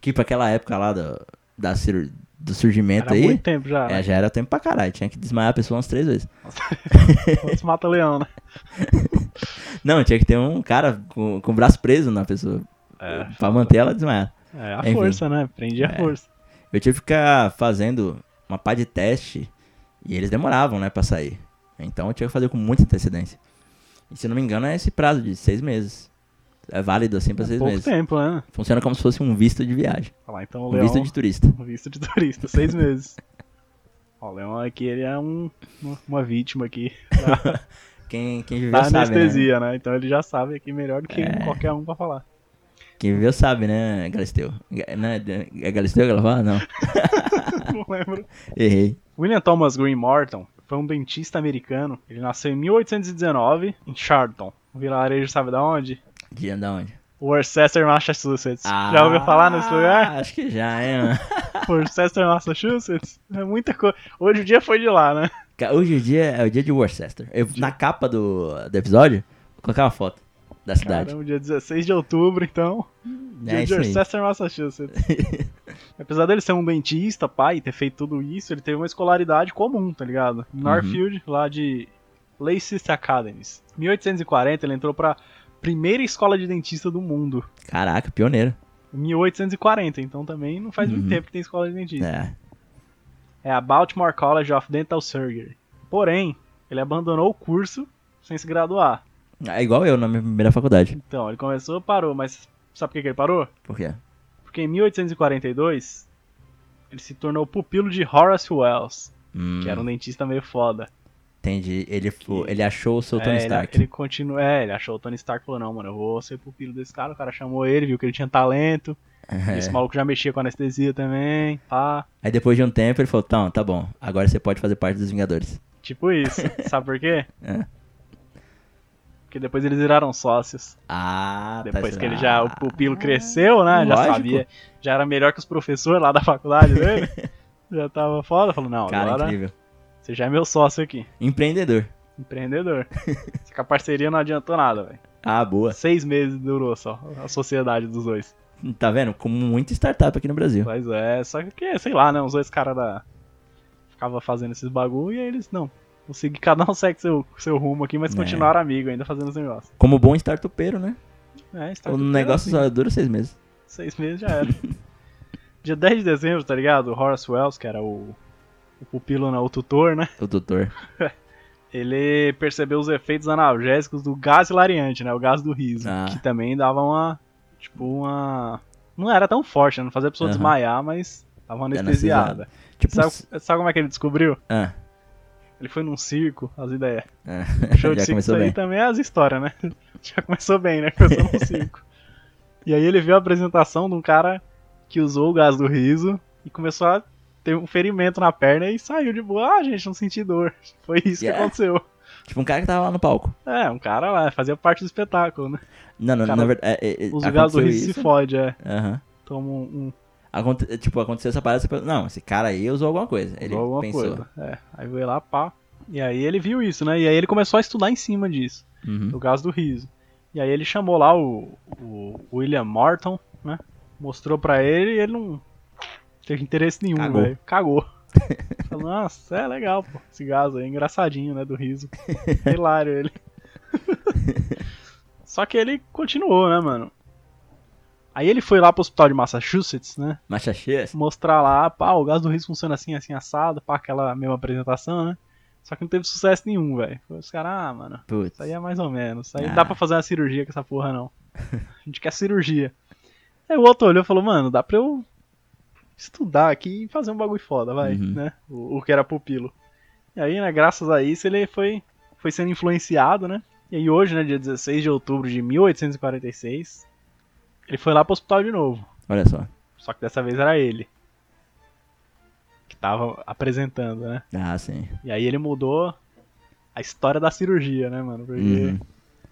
Que pra aquela época lá do, da cir- do surgimento Era aí, muito tempo já. é, né? já era tempo pra caralho. Tinha que desmaiar a pessoa umas três vezes. Quantos [laughs] mata-leão, né? [laughs] Não, tinha que ter um cara com, com o braço preso na pessoa. É. Pra manter ela desmaiada. É a Enfim. força, né? Prendi a É. força. Eu tive que ficar fazendo uma pá de teste e eles demoravam, né, pra sair. Então eu tinha que fazer com muita antecedência. E se não me engano é esse prazo de seis meses. É válido assim pra É seis pouco meses. tempo, né? Funciona como se fosse um visto de viagem. Olha lá, então o Um leão... visto de turista. [laughs] Um visto de turista, seis meses. Ó, o leão aqui, ele é um, uma, vítima aqui da, [laughs] Quem, quem viveu da sabe, né? anestesia, né? Então ele já sabe aqui melhor do que É. qualquer um pra falar. Quem viveu sabe, né, Galisteu? Ga- né, É Galisteu que ela fala? Não. [laughs] Não lembro. Errei. William Thomas Green Morton foi um dentista americano. Ele nasceu em 1819 em Charlton. Um vilarejo, sabe da onde? De da onde? Worcester, Massachusetts. já ouviu falar nesse lugar? Acho que já, hein, mano. [laughs] Worcester, Massachusetts? É muita coisa. Hoje o dia foi de lá, né? Hoje o dia é o dia de Worcester. Eu, na capa do, do episódio, vou colocar uma foto da cidade. Caramba, dia 16 de outubro, então. é Dia de isso aí. Worcester, Massachusetts. [laughs] Apesar dele ser um dentista, pai, e ter feito tudo isso, ele teve uma escolaridade comum, tá ligado? Uhum. Northfield, lá de Leicester Academies. Em 1840, ele entrou pra primeira escola de dentista do mundo. Caraca, pioneiro. Em 1840, então também não faz muito Uhum. tempo que tem escola de dentista. É. É a Baltimore College of Dental Surgery. Porém, ele abandonou o curso sem se graduar. É igual eu na minha primeira faculdade. Então, ele começou, parou, mas sabe por que que ele parou? Por quê? Porque em 1842, ele se tornou pupilo de Horace Wells, Hum, que era um dentista meio foda. Entendi. Ele, ele achou o seu Tony é, Stark. Ele, ele continua, é, ele achou o Tony Stark e falou: Não, mano, eu vou ser pupilo desse cara. O cara chamou ele, viu que ele tinha talento. É. Esse maluco já mexia com anestesia também. Pá. Aí depois de um tempo ele falou, tá, tá bom, agora você pode fazer parte dos Vingadores. Tipo isso. [laughs] Sabe por quê? É. Porque depois eles viraram sócios. Ah, tá Depois que ele já, o pupilo cresceu, né? Já lógico. sabia. Já era melhor que os professores lá da faculdade dele. [laughs] já tava foda. Falou: Não, Cara, agora incrível. Você já é meu sócio aqui. Empreendedor. Empreendedor. Só que a parceria não adiantou nada, velho. Ah, boa. Seis meses durou só a sociedade dos dois. Tá vendo? Como muita startup aqui no Brasil. Mas é, só que, sei lá, né? Os dois caras da. Ficava fazendo esses bagulho e aí eles, não. Vou seguir, cada um [laughs] segue seu, seu rumo aqui, mas É. continuaram amigo ainda fazendo os negócios. Como bom startupeiro, né? É, O startup negócio assim, só dura seis meses. Seis meses já era. [laughs] Dia 10 de dezembro, tá ligado? O Horace Wells, que era o, o pupilo, né? O tutor, né? O doutor. [laughs] Ele percebeu os efeitos analgésicos do gás hilariante, né? O gás do riso. Ah. Que também dava uma. Tipo, uma. Não era tão forte, né? Não fazia a pessoa Aham. desmaiar, mas tava Anestesiada. anestesiada. Tipo, Sabe, sabe como é que ele descobriu? ah, Ele foi num circo, as ideias. É, Show [laughs] de circo, isso aí bem. também é as histórias, né? [laughs] Já começou bem, né? Começou num circo. E aí ele viu a apresentação de um cara que usou o gás do riso e começou a ter um ferimento na perna e saiu de boa. Ah, gente, não senti dor. [laughs] Foi isso Yeah. que aconteceu. Tipo um cara que tava lá no palco. É, um cara lá, fazia parte do espetáculo, né? Não, não, Cara, na verdade. É, é, Usa o gás do e se fode, é. Aham. Toma um. um Aconte- Tipo, aconteceu essa parada, você não, esse cara aí usou alguma coisa. Ele usou alguma pensou. coisa. É. Aí veio lá, pá. E aí ele viu isso, né? E aí ele começou a estudar em cima disso. Uhum. do gás do riso. E aí ele chamou lá o, o William Morton, né? Mostrou pra ele e ele não teve interesse nenhum, Cagou. velho. Cagou. [laughs] Falou, nossa, é legal, pô. Esse gás aí, engraçadinho, né? Do riso. [laughs] Hilário ele. [laughs] Só que ele continuou, né, mano? Aí ele foi lá pro hospital de Massachusetts, né? Machaxias? Mostrar lá, pá, o gás do riso funciona assim, assim, assado, pá, aquela mesma apresentação, né? Só que não teve sucesso nenhum, velho. Os caras, ah, mano, Putz. isso aí é mais ou menos. Isso aí não Ah. dá pra fazer uma cirurgia com essa porra, não. A gente quer cirurgia. Aí o outro olhou e falou, mano, dá pra eu estudar aqui e fazer um bagulho foda, vai, Uhum. né? O, o que era pupilo. E aí, né, graças a isso, ele foi, foi sendo influenciado, né? E aí hoje, né, dia 16 de outubro de 1846, ele foi lá pro hospital de novo. Olha só. Só que dessa vez era ele. Que tava apresentando, né? Ah, sim. E aí ele mudou a história da cirurgia, né, mano? Porque. Uhum.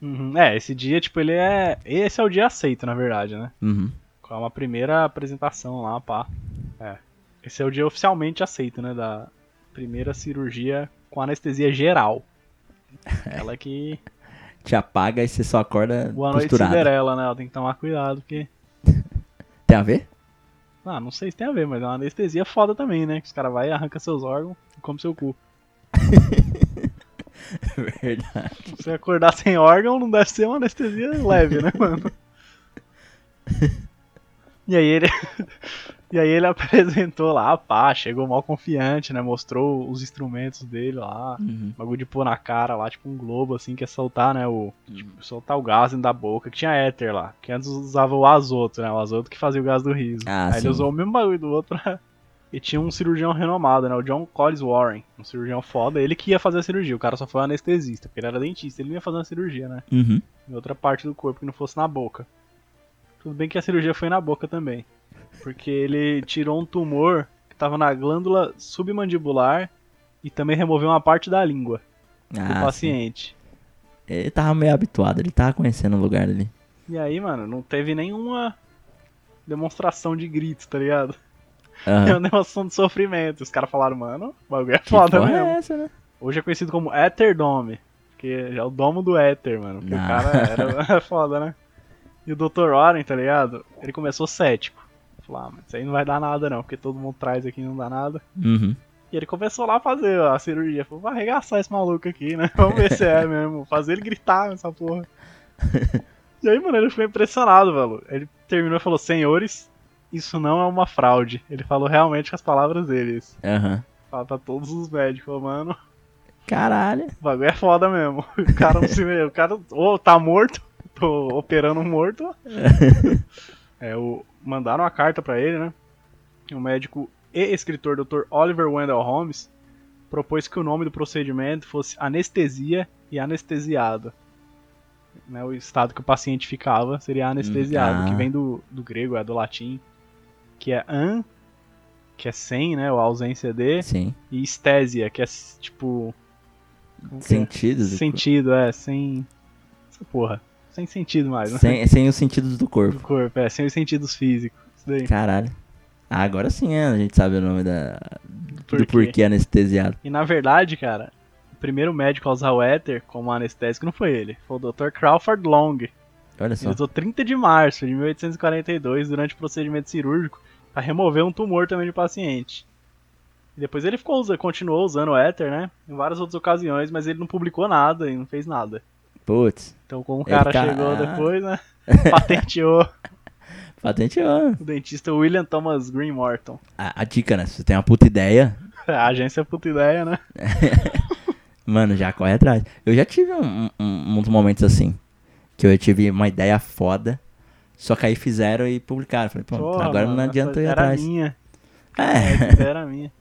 Uhum. É, esse dia, tipo, ele é. Esse é o dia aceito, na verdade, né? Uhum. Com uma primeira apresentação lá, pá. É. Esse é o dia oficialmente aceito, né? Da primeira cirurgia com anestesia geral. [laughs] Ela que. Te apaga e você só acorda Boa noite, costurado. Cinderela, né? Ela tem que tomar cuidado, porque. [laughs] Tem a ver? Ah, não sei se tem a ver, mas é uma anestesia foda também, né? Que os caras vai, arranca seus órgãos e come seu cu. [laughs] Verdade. Se você acordar sem órgão, não deve ser uma anestesia leve, né, mano? E aí ele. [laughs] E aí ele [laughs] apresentou lá, pá, chegou mal confiante, né? Mostrou os instrumentos dele lá. Uhum. Bagulho de pôr na cara lá, tipo um globo assim, que é soltar, né? O, tipo, soltar o gás dentro da boca, que tinha éter lá. Que antes usava o azoto, né? O azoto que fazia o gás do riso. Ah, aí sim. ele usou o mesmo bagulho do outro pra... [laughs] E tinha um cirurgião renomado, né? O John Collins Warren. Um cirurgião foda. Ele que ia fazer a cirurgia. O cara só foi um anestesista, porque ele era dentista. Ele ia fazer uma cirurgia, né? Uhum. Em outra parte do corpo que não fosse na boca. Tudo bem que a cirurgia foi na boca também. Porque ele tirou um tumor que tava na glândula submandibular e também removeu uma parte da língua do Ah, sim. paciente. Ele tava meio habituado, ele tava conhecendo o lugar ali. E aí, mano, não teve nenhuma demonstração de gritos, tá ligado? É Aham. uma demonstração de sofrimento. Os caras falaram, mano, o bagulho é foda porra mesmo. é essa, né? Hoje é conhecido como Ether Dome. Que é o domo do éter, mano. Porque o Não. cara [laughs] era foda, né? E o Dr. Warren, tá ligado? Ele começou cético. Falou, ah, mas isso aí não vai dar nada não, porque todo mundo traz aqui e não dá nada. Uhum. E ele começou lá a fazer a cirurgia. Falou, vai arregaçar esse maluco aqui, né? [laughs] Vamos ver se é mesmo. Fazer ele gritar nessa porra. [laughs] e aí, mano, ele ficou impressionado, velho. Ele terminou e falou, senhores, isso não é uma fraude. Ele falou realmente com as palavras deles. Aham. Fala pra todos os médicos, mano, Caralho. o bagulho é foda mesmo. [laughs] O cara não se O cara ou tá morto, tô operando um morto. [laughs] É, o, mandaram uma carta pra ele, né? O médico e escritor Dr. Oliver Wendell Holmes propôs que o nome do procedimento fosse anestesia e anestesiado. Né, o estado que o paciente ficava seria anestesiado, Hum, ah. que vem do, do grego, é do latim, que é an, que é sem, né, ou ausência de, Sim. e estésia, que é tipo é? Sentido. do Sentido, é, sem. Essa porra. Sem sentido mais, né? corpo. Sem, sem os sentidos do Do corpo. corpo, é, sem os sentidos físicos. Isso daí. Caralho. Ah, agora sim, é, a gente sabe o nome da, Por do quê? porquê anestesiado. E na verdade, cara, o primeiro médico a usar o éter como anestésico não foi ele, foi o Dr. Crawford Long. Ele Olha só. usou 30 de março de 1842 durante o procedimento cirúrgico para remover um tumor também de paciente. E depois ele ficou continuou usando o éter, né? Em várias outras ocasiões, mas ele não publicou nada e não fez nada. Putz. Então, como o cara tá- chegou depois, né? [laughs] Patenteou Patenteou. o dentista William Thomas Green Morton. A, a dica, né? Se você tem uma puta ideia, [laughs] A agência é puta ideia, né? [laughs] mano, já corre atrás. Eu já tive um, um- uns momentos assim. Que eu tive uma ideia foda. Só que aí fizeram e publicaram. Falei, pô, Porra, agora mano, não adianta ir era atrás. minha. É. Essa ideia era minha.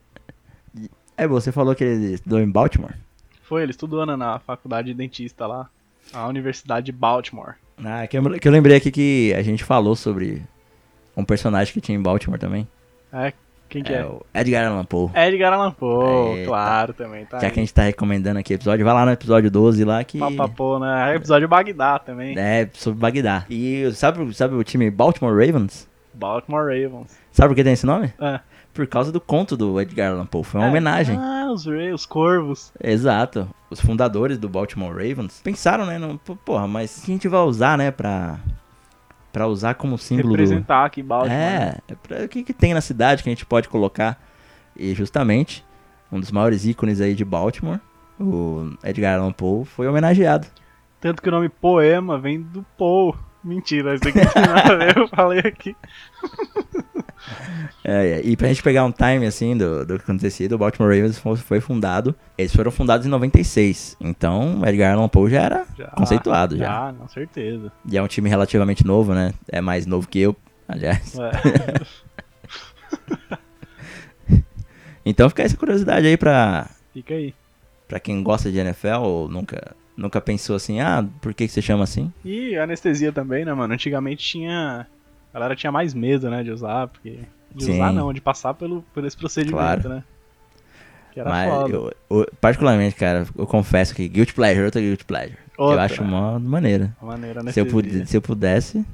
É, você falou que ele estudou em Baltimore? Foi, ele estudou né, na faculdade de dentista lá, a Universidade de Baltimore. Ah, que eu, que eu lembrei aqui que a gente falou sobre um personagem que tinha em Baltimore também. É, quem que É é? o Edgar Allan Poe. Edgar Allan Poe, claro, também, tá Já aí. que a gente tá recomendando aqui o episódio, vai lá no episódio 12 lá que... Papapô, né? É episódio Bagdá também. É, sobre Bagdá. E sabe, sabe o time Baltimore Ravens? Baltimore Ravens. Sabe por que tem esse nome? É. Por causa do conto do Edgar Allan Poe. Foi uma É. homenagem. Ah, os, Ra- os corvos. Exato. Os fundadores do Baltimore Ravens pensaram, né? No, porra, mas o que a gente vai usar, né? Pra, pra usar como símbolo do... Representar aqui Baltimore. né? É, é pra, o que, que tem na cidade que a gente pode colocar? E justamente, um dos maiores ícones aí de Baltimore, o Edgar Allan Poe, foi homenageado. Tanto que o nome poema vem do Poe. Mentira, isso aqui não tem nada a ver, eu falei aqui. [laughs] É, é, e pra gente pegar um time, assim, do, do que acontecia, o Baltimore Ravens foi, foi fundado, eles foram fundados em 96, então Edgar Allan Poe já era Já, conceituado já. Já, com certeza. E é um time relativamente novo, né? É mais novo que eu, aliás. É. [laughs] Então fica essa curiosidade aí pra, Fica aí. pra quem gosta de NFL ou nunca, nunca pensou assim, ah, por que, que você chama assim? E anestesia também, né, mano? Antigamente tinha. A galera tinha mais medo, né, de usar, porque. De Sim. usar não, de passar pelo, por esse procedimento, Claro. né? Que era Mas foda. eu, eu- particularmente, cara, eu confesso que Guilty Pleasure, outra Guilty Pleasure. Eu Outra. acho uma maneira. Uma maneira Se eu, pude- se eu pudesse,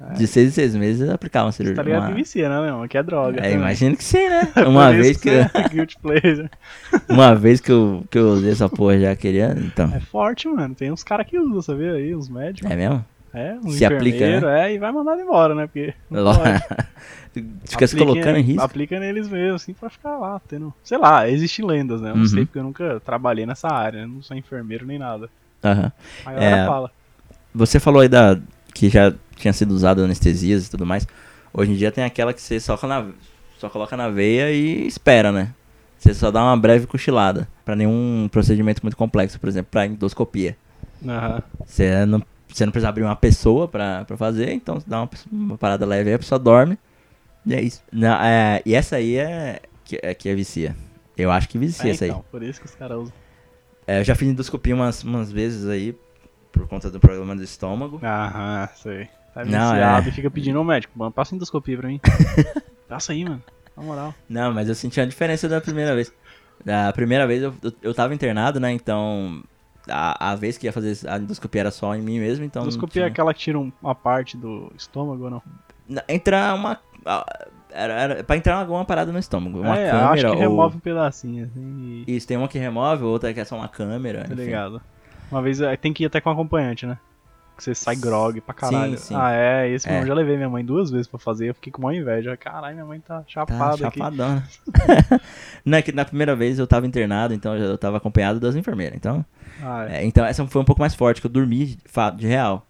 É. de seis em seis meses, eu aplicava uma Você cirurgia. tá ligado uma- vicia, né, meu? irmão? Que é droga. É, imagino que sim, né? [laughs] Uma vez que, você é [laughs] guilty pleasure. uma vez que eu, que eu usei essa porra já queria, então. É forte, mano. Tem uns caras que usam, sabia aí? Uns médicos. É mesmo? É, uns Se aplica, enfermeiros, é, e vai mandar embora, né? Porque. [laughs] Fica se colocando em risco. Aplica neles mesmo, assim, pra ficar lá, tendo. Sei lá, existem lendas, né? Eu não Uhum. sei porque eu nunca trabalhei nessa área, né? não sou enfermeiro nem nada. Aham. A galera É. fala. Você falou aí da que já tinha sido usado anestesias e tudo mais. Hoje em dia tem aquela que você só, na, só coloca na veia e espera, né? Você só dá uma breve cochilada. Pra nenhum procedimento muito complexo, por exemplo, pra endoscopia. Aham. Você não, você não precisa abrir uma pessoa pra, pra fazer, então você dá uma, uma parada leve aí, a pessoa dorme. E é isso. Não, é, e essa aí é que, é que é vicia. Eu acho que vicia É, essa aí. então, por isso que os caras usam. É, eu já fiz endoscopia umas, umas vezes aí, por conta do problema do estômago. Aham, sei. Tá Não, viciado é. e fica pedindo ao médico, mano, passa endoscopia pra mim. [laughs] passa aí, mano. Na moral. Não, mas eu senti a diferença da primeira vez. Da primeira vez eu, eu, eu tava internado, né? Então. A, a vez que ia fazer a endoscopia era só em mim mesmo, então. endoscopia é tinha- aquela que tira um- uma parte do estômago ou não? Entrar uma. Era, era pra entrar alguma parada no estômago. Uma é, câmera. acho que ou... remove um pedacinho, assim, e... Isso, tem uma que remove, outra que é só uma câmera. Tá ligado. Uma vez é, tem que ir até com acompanhante, né? Que você sai grog pra caralho. sim. Ah, é, esse É. Eu já levei minha mãe duas vezes pra fazer, eu fiquei com uma inveja. Caralho, minha mãe tá Tá chapada aqui. chapadona. [laughs] Não, é que na primeira vez eu tava internado, então eu tava acompanhado das enfermeiras. Então, Ah, é. é, então essa foi um pouco mais forte, que eu dormi de fato, de real.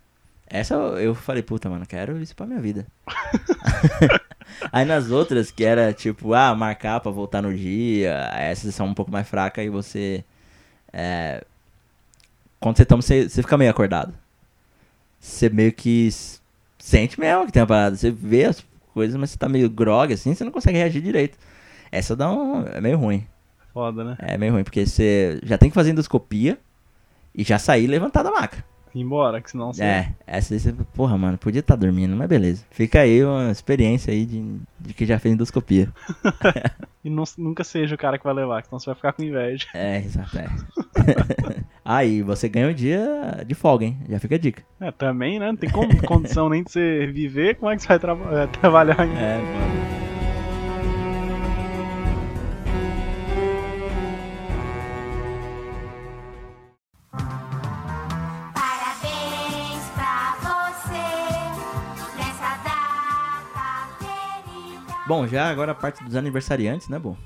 Essa eu, falei, puta, mano, quero isso pra minha vida. [laughs] Aí nas outras, que era tipo, ah, marcar pra voltar no dia, essas são um pouco mais fracas e você. é, quando você toma, você, você fica meio acordado. Você meio que sente mesmo que tem uma parada. Você vê as coisas, mas você tá meio grog assim, você não consegue reagir direito. Essa dá um. É meio ruim. Foda, né? É meio ruim, porque você já tem que fazer endoscopia e já sair e levantar da maca. Ir embora, que senão você. É, essa aí você, porra, mano, podia estar dormindo, mas beleza. Fica aí uma experiência aí de, de que já fez endoscopia. [laughs] E não- nunca seja o cara que vai levar, que senão você vai ficar com inveja. É, exato, é. [laughs] aí, você ganha o dia de folga, hein? Já fica a dica. É, também, né? Não tem como, condição nem de você viver, como é que você vai traba- é, trabalhar ainda? É, mano. Bom, já agora a parte dos aniversariantes, né, bom?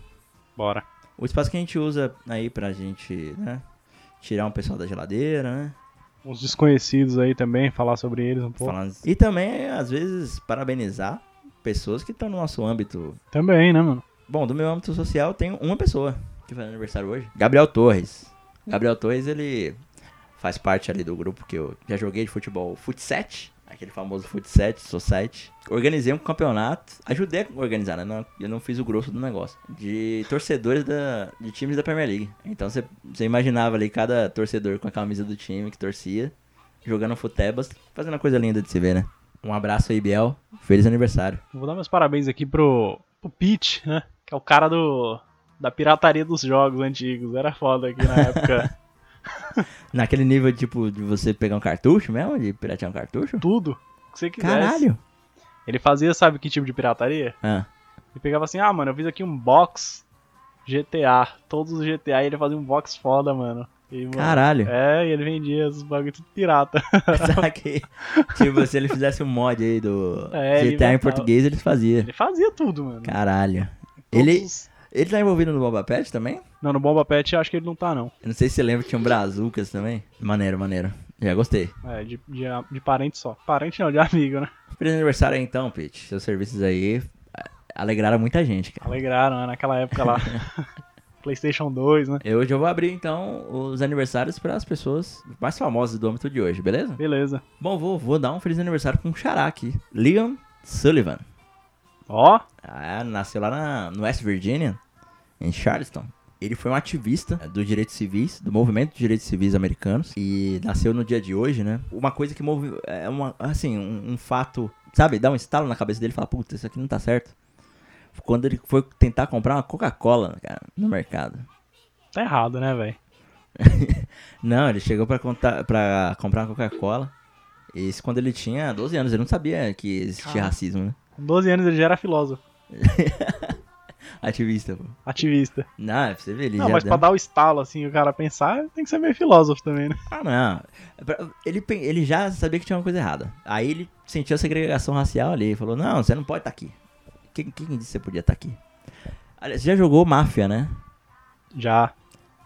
Bora. O espaço que a gente usa aí pra gente, né, tirar um pessoal da geladeira, né? Uns desconhecidos aí também, falar sobre eles um pouco. Falando... E também, às vezes, parabenizar pessoas que estão no nosso âmbito Também, né, mano? Bom, do meu âmbito social tem uma pessoa que faz aniversário hoje. Gabriel Torres. Gabriel Torres, ele faz parte ali do grupo que eu já joguei de futebol Futset. Aquele famoso Futset Society. Organizei um campeonato, ajudei a organizar, né? Não, eu não fiz o grosso do negócio. De torcedores da, de times da Premier League. Então você imaginava ali cada torcedor com a camisa do time que torcia, jogando futebas, fazendo uma coisa linda de se ver, né? Um abraço aí, Biel. Feliz aniversário. Vou dar meus parabéns aqui pro, pro Pete, né? Que é o cara do da pirataria dos jogos antigos. Era foda aqui na época. [laughs] [laughs] Naquele nível, tipo, de você pegar um cartucho mesmo, de piratear um cartucho? Tudo que você quisesse. Caralho! Ele fazia, sabe que tipo de pirataria? Ah, Ele pegava assim, ah, mano, eu fiz aqui um box GTA. Todos os GTA e ele fazia um box foda, mano. E, mano, caralho. É, e ele vendia os bagulho tudo pirata. [laughs] Que, tipo, se ele fizesse um mod aí do É, GTA em português, ele fazia. Ele fazia tudo, mano. Caralho. Todos Ele, os- ele tá envolvido no Boba Pet também? Não, no Bomba Pet eu acho que ele não tá, não. Eu não sei se você lembra que tinha um Brazucas também. Maneiro, maneiro. Já gostei. É, de, de, de parente só. Parente não, de amigo, né? Feliz aniversário aí então, Pete. Seus serviços aí ah, alegraram muita gente, cara. Alegraram, né? Naquela época lá. [laughs] PlayStation 2, né? E Hoje eu vou abrir então os aniversários para as pessoas mais famosas do âmbito de hoje, beleza? Beleza. Bom, vou, vou dar um feliz aniversário com um xará aqui. Leon Sullivan. Ó, Ah, nasceu lá na, no West Virginia, em Charleston. Ele foi um ativista dos direitos civis, do movimento de direitos civis americanos, e nasceu no dia de hoje, né? Uma coisa que move, é uma, assim, um, um fato, sabe, dá um estalo na cabeça dele e fala, puta, isso aqui não tá certo. Quando ele foi tentar comprar uma Coca-Cola, cara, no mercado. tá errado, né, velho? [laughs] Não, ele chegou pra, contar, pra comprar uma Coca-Cola, isso quando ele tinha 12 anos, ele não sabia que existia racismo, né? Com 12 anos ele já era filósofo. [laughs] Ativista, pô. Ativista. Não, é pra você ver, ele não, mas deu- pra dar o estalo, assim, o cara pensar, tem que ser meio filósofo também, né? Ah, não. Pra- Ele, ele já sabia que tinha uma coisa errada. Aí ele sentiu a segregação racial ali. Falou, não, você não pode estar aqui. Quem, quem disse que você podia estar aqui? Aliás, Você já jogou Máfia, né? Já.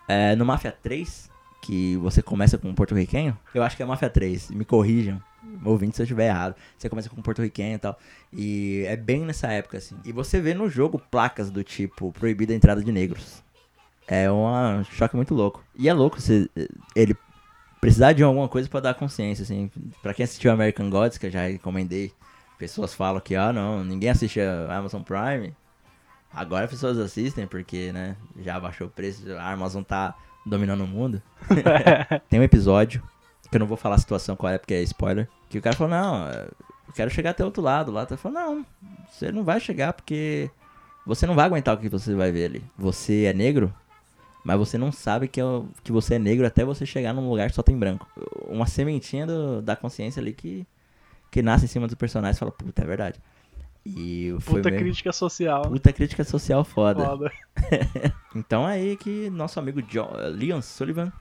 É, no Máfia 3, que você começa com um porto-riquenho. Eu acho que é Máfia 3, me corrijam. Ouvindo se eu estiver errado. Você começa com porto-riquenho e tal. E é bem nessa época, assim. E você vê no jogo placas do tipo proibida a entrada de negros. É um choque muito louco. E é louco você, ele precisar de alguma coisa pra dar consciência, assim. Pra quem assistiu American Gods, que eu já recomendei, pessoas falam que, ah, não, ninguém assiste a Amazon Prime. Agora as pessoas assistem porque, né, já baixou o preço, a Amazon tá dominando o mundo. [laughs] Tem um episódio, que eu não vou falar a situação qual é, porque é spoiler, que o cara falou, não, eu quero chegar até outro lado. Lá tá falando, não, você não vai chegar porque você não vai aguentar o que você vai ver ali. Você é negro, mas você não sabe que, é o- que você é negro até você chegar num lugar que só tem branco. Uma sementinha do- da consciência ali que, que nasce em cima do personagem e fala, puta, é verdade. E foi Puta meio- crítica social. Puta crítica social foda. Foda. [laughs] Então é aí que nosso amigo John, Leon Sullivan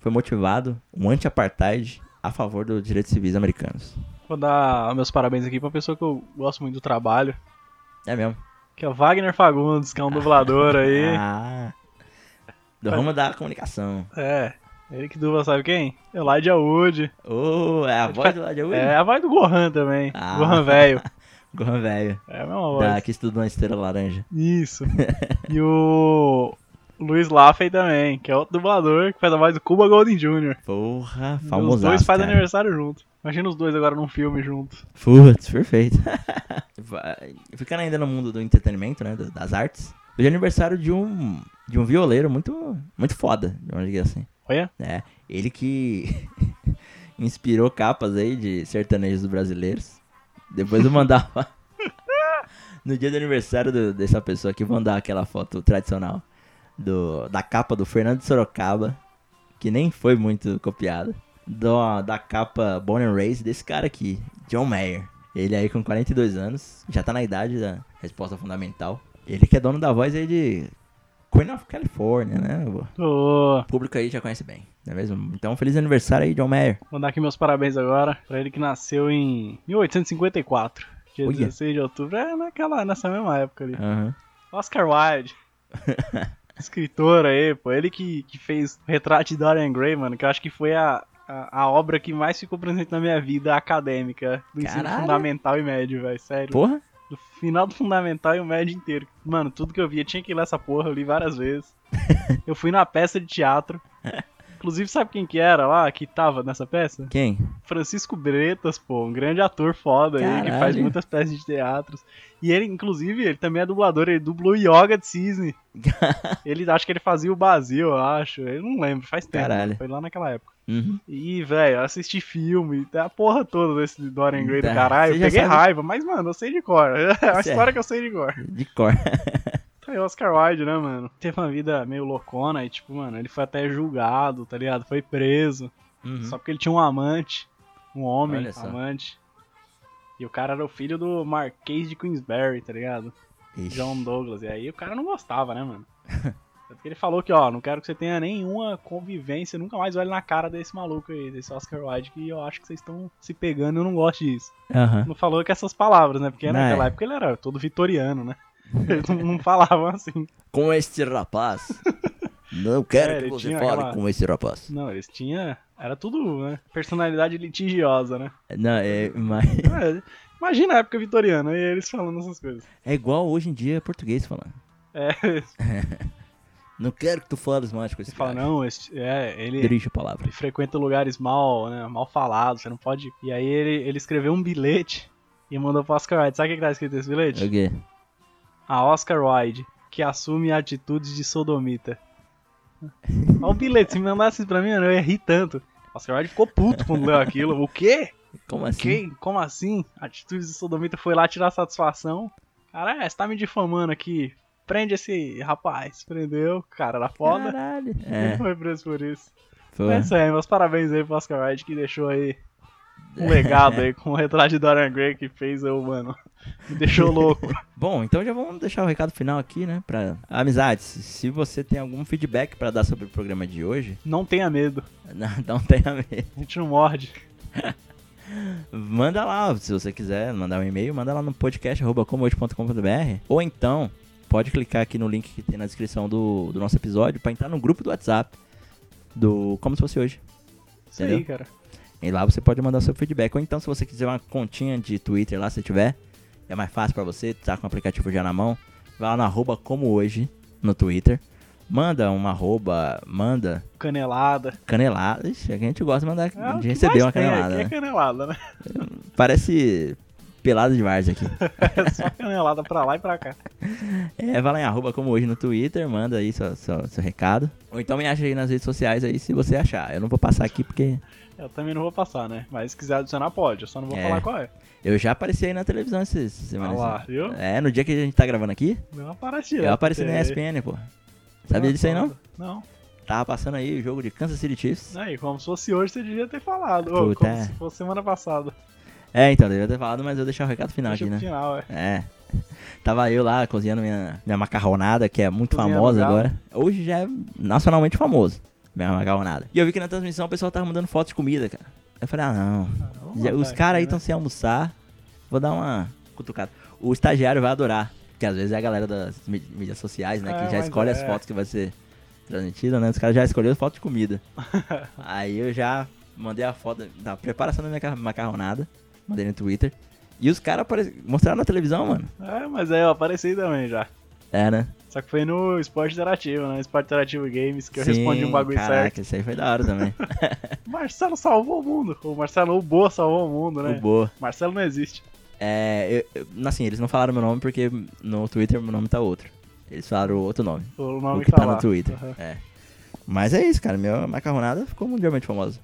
foi motivado, um anti-apartheid a favor dos direitos civis americanos. Vou dar meus parabéns aqui pra pessoa que eu gosto muito do trabalho, É mesmo. que é o Wagner Fagundes, que é um dublador aí. [laughs] Ah, do ramo da comunicação. É. Ele que dubla, sabe quem? Elijah Wood. Oh, é a voz do lado de É a voz do Gohan também. Ah. Gohan velho. [laughs] Gohan velho, É a mesma voz. da, que estudou na Esteira Laranja. Isso. [laughs] e o Luiz Laffey também, que é outro dublador que faz a voz do Cuba Golden Jr. Porra, os famoso. dois fazem aniversário junto. Imagina os dois agora num filme junto. Putz, perfeito. [laughs] Vai- Ficando ainda no mundo do entretenimento, né, das artes. Hoje é aniversário de um de um violeiro muito muito foda, vamos dizer assim. Olha, É, ele que [laughs] inspirou capas aí de sertanejos brasileiros. Depois eu mandava. [laughs] no dia do aniversário do- dessa pessoa aqui, vou mandar aquela foto tradicional do, da capa do Fernando Sorocaba, que nem foi muito copiada. Do, da capa Born and Raised desse cara aqui, John Mayer. Ele aí com 42 anos, já tá na idade da resposta fundamental. Ele que é dono da voz aí de Queen of California, né? tô... O público aí já conhece bem, não é mesmo? Então, feliz aniversário aí, John Mayer. Vou dar aqui meus parabéns agora pra ele que nasceu em 1854. Dia Olha. 16 de outubro. É naquela, nessa mesma época ali. Aham. Oscar Wilde. [laughs] Escritor aí, pô. Ele que, que fez o retrato de Dorian Gray, mano, que eu acho que foi a, a, a obra que mais ficou presente na minha vida acadêmica, do ensino Caralho. fundamental e médio, velho. Sério. Porra, Do final do fundamental e o médio inteiro. Mano, tudo que eu via tinha que ler essa porra, eu li várias vezes. [laughs] eu fui numa peça de teatro. Inclusive, sabe quem que era lá, que tava nessa peça? Quem? Francisco Bretas, pô, um grande ator foda aí, que faz Caralho. muitas peças de teatros. E ele, inclusive, ele também é dublador, ele dublou Yoga de Cisne. [laughs] ele, acho que ele fazia o Basil, eu acho. Eu não lembro, faz tempo. Caralho. Foi lá naquela época. Uhum. E, velho, assisti filme, a porra toda desse Dorian Gray do caralho. Eu peguei sabe- raiva, mas, mano, eu sei de cor. [laughs] É uma Certo. história que eu sei de cor. De cor. [laughs] Aí, Oscar Wilde, né, mano? Teve uma vida meio loucona e, tipo, mano, ele foi até julgado, tá ligado? Foi preso. Uhum. Só porque ele tinha um amante. Um homem amante. E o cara era o filho do Marquês de Queensberry, tá ligado? Ixi. John Douglas. E aí o cara não gostava, né, mano? [laughs] É porque ele falou que, ó, não quero que você tenha nenhuma convivência, nunca mais olhe na cara desse maluco aí, desse Oscar Wilde, que eu acho que vocês estão se pegando e eu não gosto disso. Aham. Não falou com essas palavras, né? Porque Não, naquela é. época ele era todo vitoriano, né? Eles não, não falavam assim. Com este rapaz. Não quero É, que você fale aquela- com esse rapaz. Não, eles tinham. Era tudo, né? Personalidade litigiosa, né? Não, é, mas [laughs] É, Imagina a época vitoriana e eles falando essas coisas. é igual hoje em dia português falando. É, [laughs] Não quero que tu fales mais com esse você fala, cara. não, esse- é, ele, Dirige a palavra. ele frequenta lugares mal, né, mal falados, você não pode... E aí ele, ele escreveu um bilhete e mandou pro Oscar Wilde. Sabe o que tá escrito nesse bilhete? O quê? A Oscar Wilde, que assume atitudes de sodomita. [laughs] Olha o bilhete, se me mandasse isso pra mim, eu ia rir tanto. Oscar Wilde ficou puto quando leu aquilo. O quê? Como assim? Quem? Como assim? Atitudes de sodomita foi lá tirar satisfação. Cara, é, você tá me difamando aqui. Prende esse rapaz. Prendeu, cara, era foda. Caralho. Ele É, foi preso por isso. foi. É isso aí, meus parabéns aí pro Oscar Wilde que deixou aí um legado aí com o retrato de Dorian Gray que fez eu, mano. Me deixou louco. [laughs] Bom, então já vamos deixar o recado final aqui, né? Pra amizades. Se você tem algum feedback pra dar sobre o programa de hoje, Não tenha medo. [laughs] não, não tenha medo. A gente não morde. [laughs] Manda lá, se você quiser mandar um e-mail, manda lá no podcast.comohoje.com.br ou então pode clicar aqui no link que tem na descrição do, do nosso episódio pra entrar no grupo do WhatsApp do Como Se Fosse Hoje. Isso aí, Entendeu? cara. E lá você pode mandar seu feedback. Ou então, se você quiser uma continha de Twitter lá, se tiver, é mais fácil pra você, tá com o aplicativo já na mão. Vai lá no arroba como hoje no Twitter. Manda uma arroba, manda Canelada. canelada. Ixi, a gente gosta de mandar, É de receber uma tem canelada. aqui né? É canelada, né? Parece pelada de várzea aqui. [laughs] É só canelada pra lá e pra cá. É, vai lá em arroba como hoje no Twitter, manda aí seu, seu, seu recado. Ou então me acha aí nas redes sociais aí se você achar. Eu não vou passar aqui porque Eu também não vou passar, né? Mas se quiser adicionar, pode. Eu só não vou É. falar qual é. eu já apareci aí na televisão essa Olha semana. lá, viu? É, no dia que a gente tá gravando aqui, Não aparece direto. eu apareci na. ESPN, pô. Sabia disso aí não? Não. Tava passando aí o jogo de Kansas City Chiefs. Aí, como se fosse hoje, você devia ter falado. Puta, como é. se fosse semana passada. É, então, devia ter falado, mas eu vou deixar o recado final Deixa aqui, né? final, é. É. Tava eu lá cozinhando minha, minha macarronada, que é muito famosa agora. Hoje já é nacionalmente famoso, minha macarronada. E eu vi que na transmissão o pessoal tava mandando fotos de comida, cara. Eu falei, ah, não. Vamos Já- os caras aí estão né? sem almoçar. Vou dar uma cutucada. O estagiário vai adorar. Porque às vezes é a galera das mí- mídias sociais, né? É, que já mas escolhe as é. fotos que vai ser transmitida, né? Os caras já escolheram foto de comida. [laughs] aí eu já mandei a foto da preparação da minha ca- macarronada. Mandei no Twitter. E os caras apare- mostraram na televisão, mano. É, mas aí eu apareci também já. É, né? Só que foi no Esporte Interativo, né? Esporte Interativo Games, que eu respondi um bagulho caraca, certo. isso aí foi da hora também. [laughs] Marcelo salvou o mundo. O Marcelo, o Boa salvou o mundo, né? O boa. Marcelo não existe. É, eu- eu- assim, eles não falaram meu nome porque no Twitter meu nome tá outro. Eles falaram outro nome. O nome o que tá, lá. no Twitter. Aham. É. Mas é isso, cara. Minha macarronada ficou mundialmente famosa.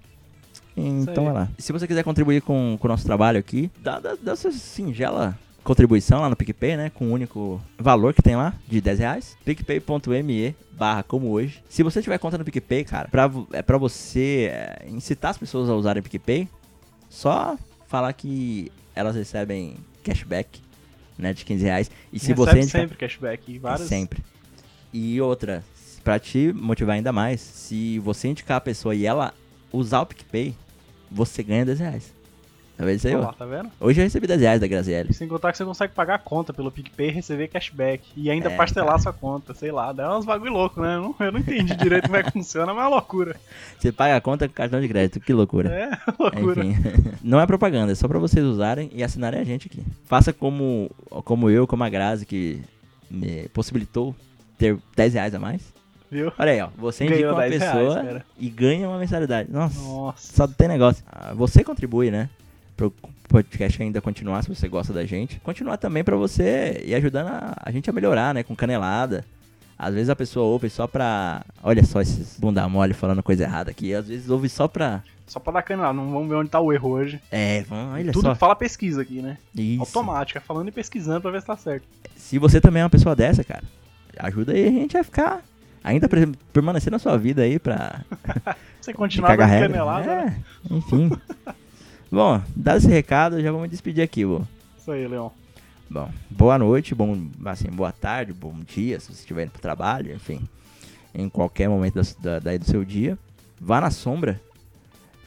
Então vai lá. Se você quiser contribuir com, com o nosso trabalho aqui, dá, dá, dá sua singela contribuição lá no PicPay, né? Com o único valor que tem lá, de 10 reais. PicPay.me barra como hoje. Se você tiver conta no PicPay, cara, pra, é pra você é, incitar as pessoas a usarem o PicPay, só falar que elas recebem cashback, né? De 15 reais. E se Recebe você indicar- sempre cashback. e Vários... Sempre. E outra, pra te motivar ainda mais, se você indicar a pessoa e ela usar o PicPay, você ganha 10 reais. Tá vendo isso aí, ó? tá vendo? Hoje eu recebi 10 reais da Graziele. Sem contar que você consegue pagar a conta pelo PicPay e receber cashback. E ainda É, parcelar cara. sua conta, sei lá. Dá uns bagulho louco, né? Eu não, eu não entendi direito como é que funciona, mas é uma loucura. Você paga a conta com cartão de crédito, que loucura. É, [laughs] loucura. Enfim, [laughs] não é propaganda, é só pra vocês usarem e assinarem a gente aqui. Faça como, como eu, como a Grazi, que me possibilitou ter 10 reais a mais. Viu? Olha aí, ó. Você indica Ganhou uma 10 reais, pessoa cara. e ganha uma mensalidade. Nossa, Nossa. só tem negócio. Ah, Você contribui, né? Pro podcast ainda continuar, se você gosta da gente. Continuar também pra você ir ajudando a, a gente a melhorar, né? Com canelada. Às vezes a pessoa ouve só pra. Olha só esses bunda mole falando coisa errada aqui. Às vezes ouve só pra. Só pra dar canela, não vamos ver onde tá o erro hoje. É, vamos, olha Tudo só. fala pesquisa aqui, né? Isso. Automática, falando e pesquisando pra ver se tá certo. Se você também é uma pessoa dessa, cara, ajuda aí a gente a ficar. Ainda permanecer na sua vida aí pra. [laughs] Você continuar dando canelada, né? É, enfim. [laughs] Bom, dado esse recado, já vou me despedir aqui, vô. Isso aí, Leão. Bom, boa noite, bom, assim, boa tarde, bom dia, se você estiver indo pro trabalho, enfim. Em qualquer momento da, da- daí do seu dia. Vá na sombra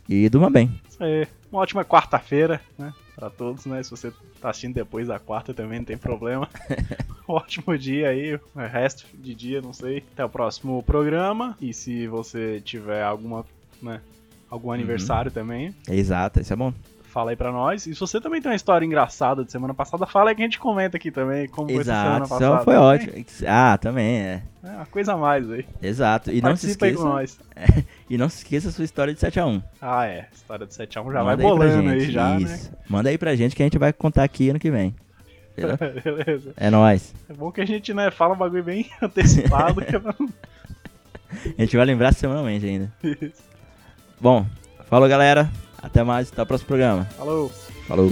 e durma bem. Isso aí. Uma ótima quarta-feira, né? Pra todos, né? Se você tá assistindo depois da quarta também, não tem problema. [laughs] Ótimo dia aí, o resto de dia, não sei. Até o próximo programa. E se você tiver alguma, né? Algum aniversário também, Exato, isso é bom. Fala aí pra nós. E se você também tem uma história engraçada de semana passada, fala aí que a gente comenta aqui também. Como foi essa semana Exato, passada. foi também. ótimo. Ah, também é. É uma coisa a mais aí. Exato. E não se aí com esqueça. nós. [laughs] E não se esqueça a sua história de 7x1. Ah, é. História do 7x1 já Manda vai aí bolando aí já, né? isso. Manda aí pra gente que a gente vai contar aqui ano que vem. [laughs] Beleza? É nóis. É bom que a gente, né, fala um bagulho bem [laughs] antecipado. que é pra A gente vai lembrar semanalmente ainda. Bom, falou galera. Até mais, até o próximo programa. Falou. Falou.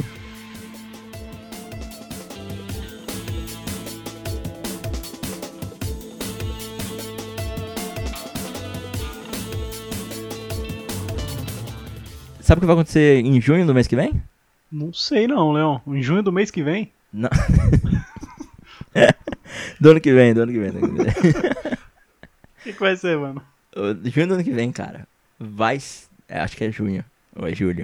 Sabe o que vai acontecer em junho do mês que vem? Não sei não, Leão. Em junho do mês que vem? Não. [laughs] do ano que vem, do ano que vem. Do ano que vem. [laughs] O que, que vai ser, mano? Junho do ano que vem, cara. Vai. é, acho que é junho. É julho.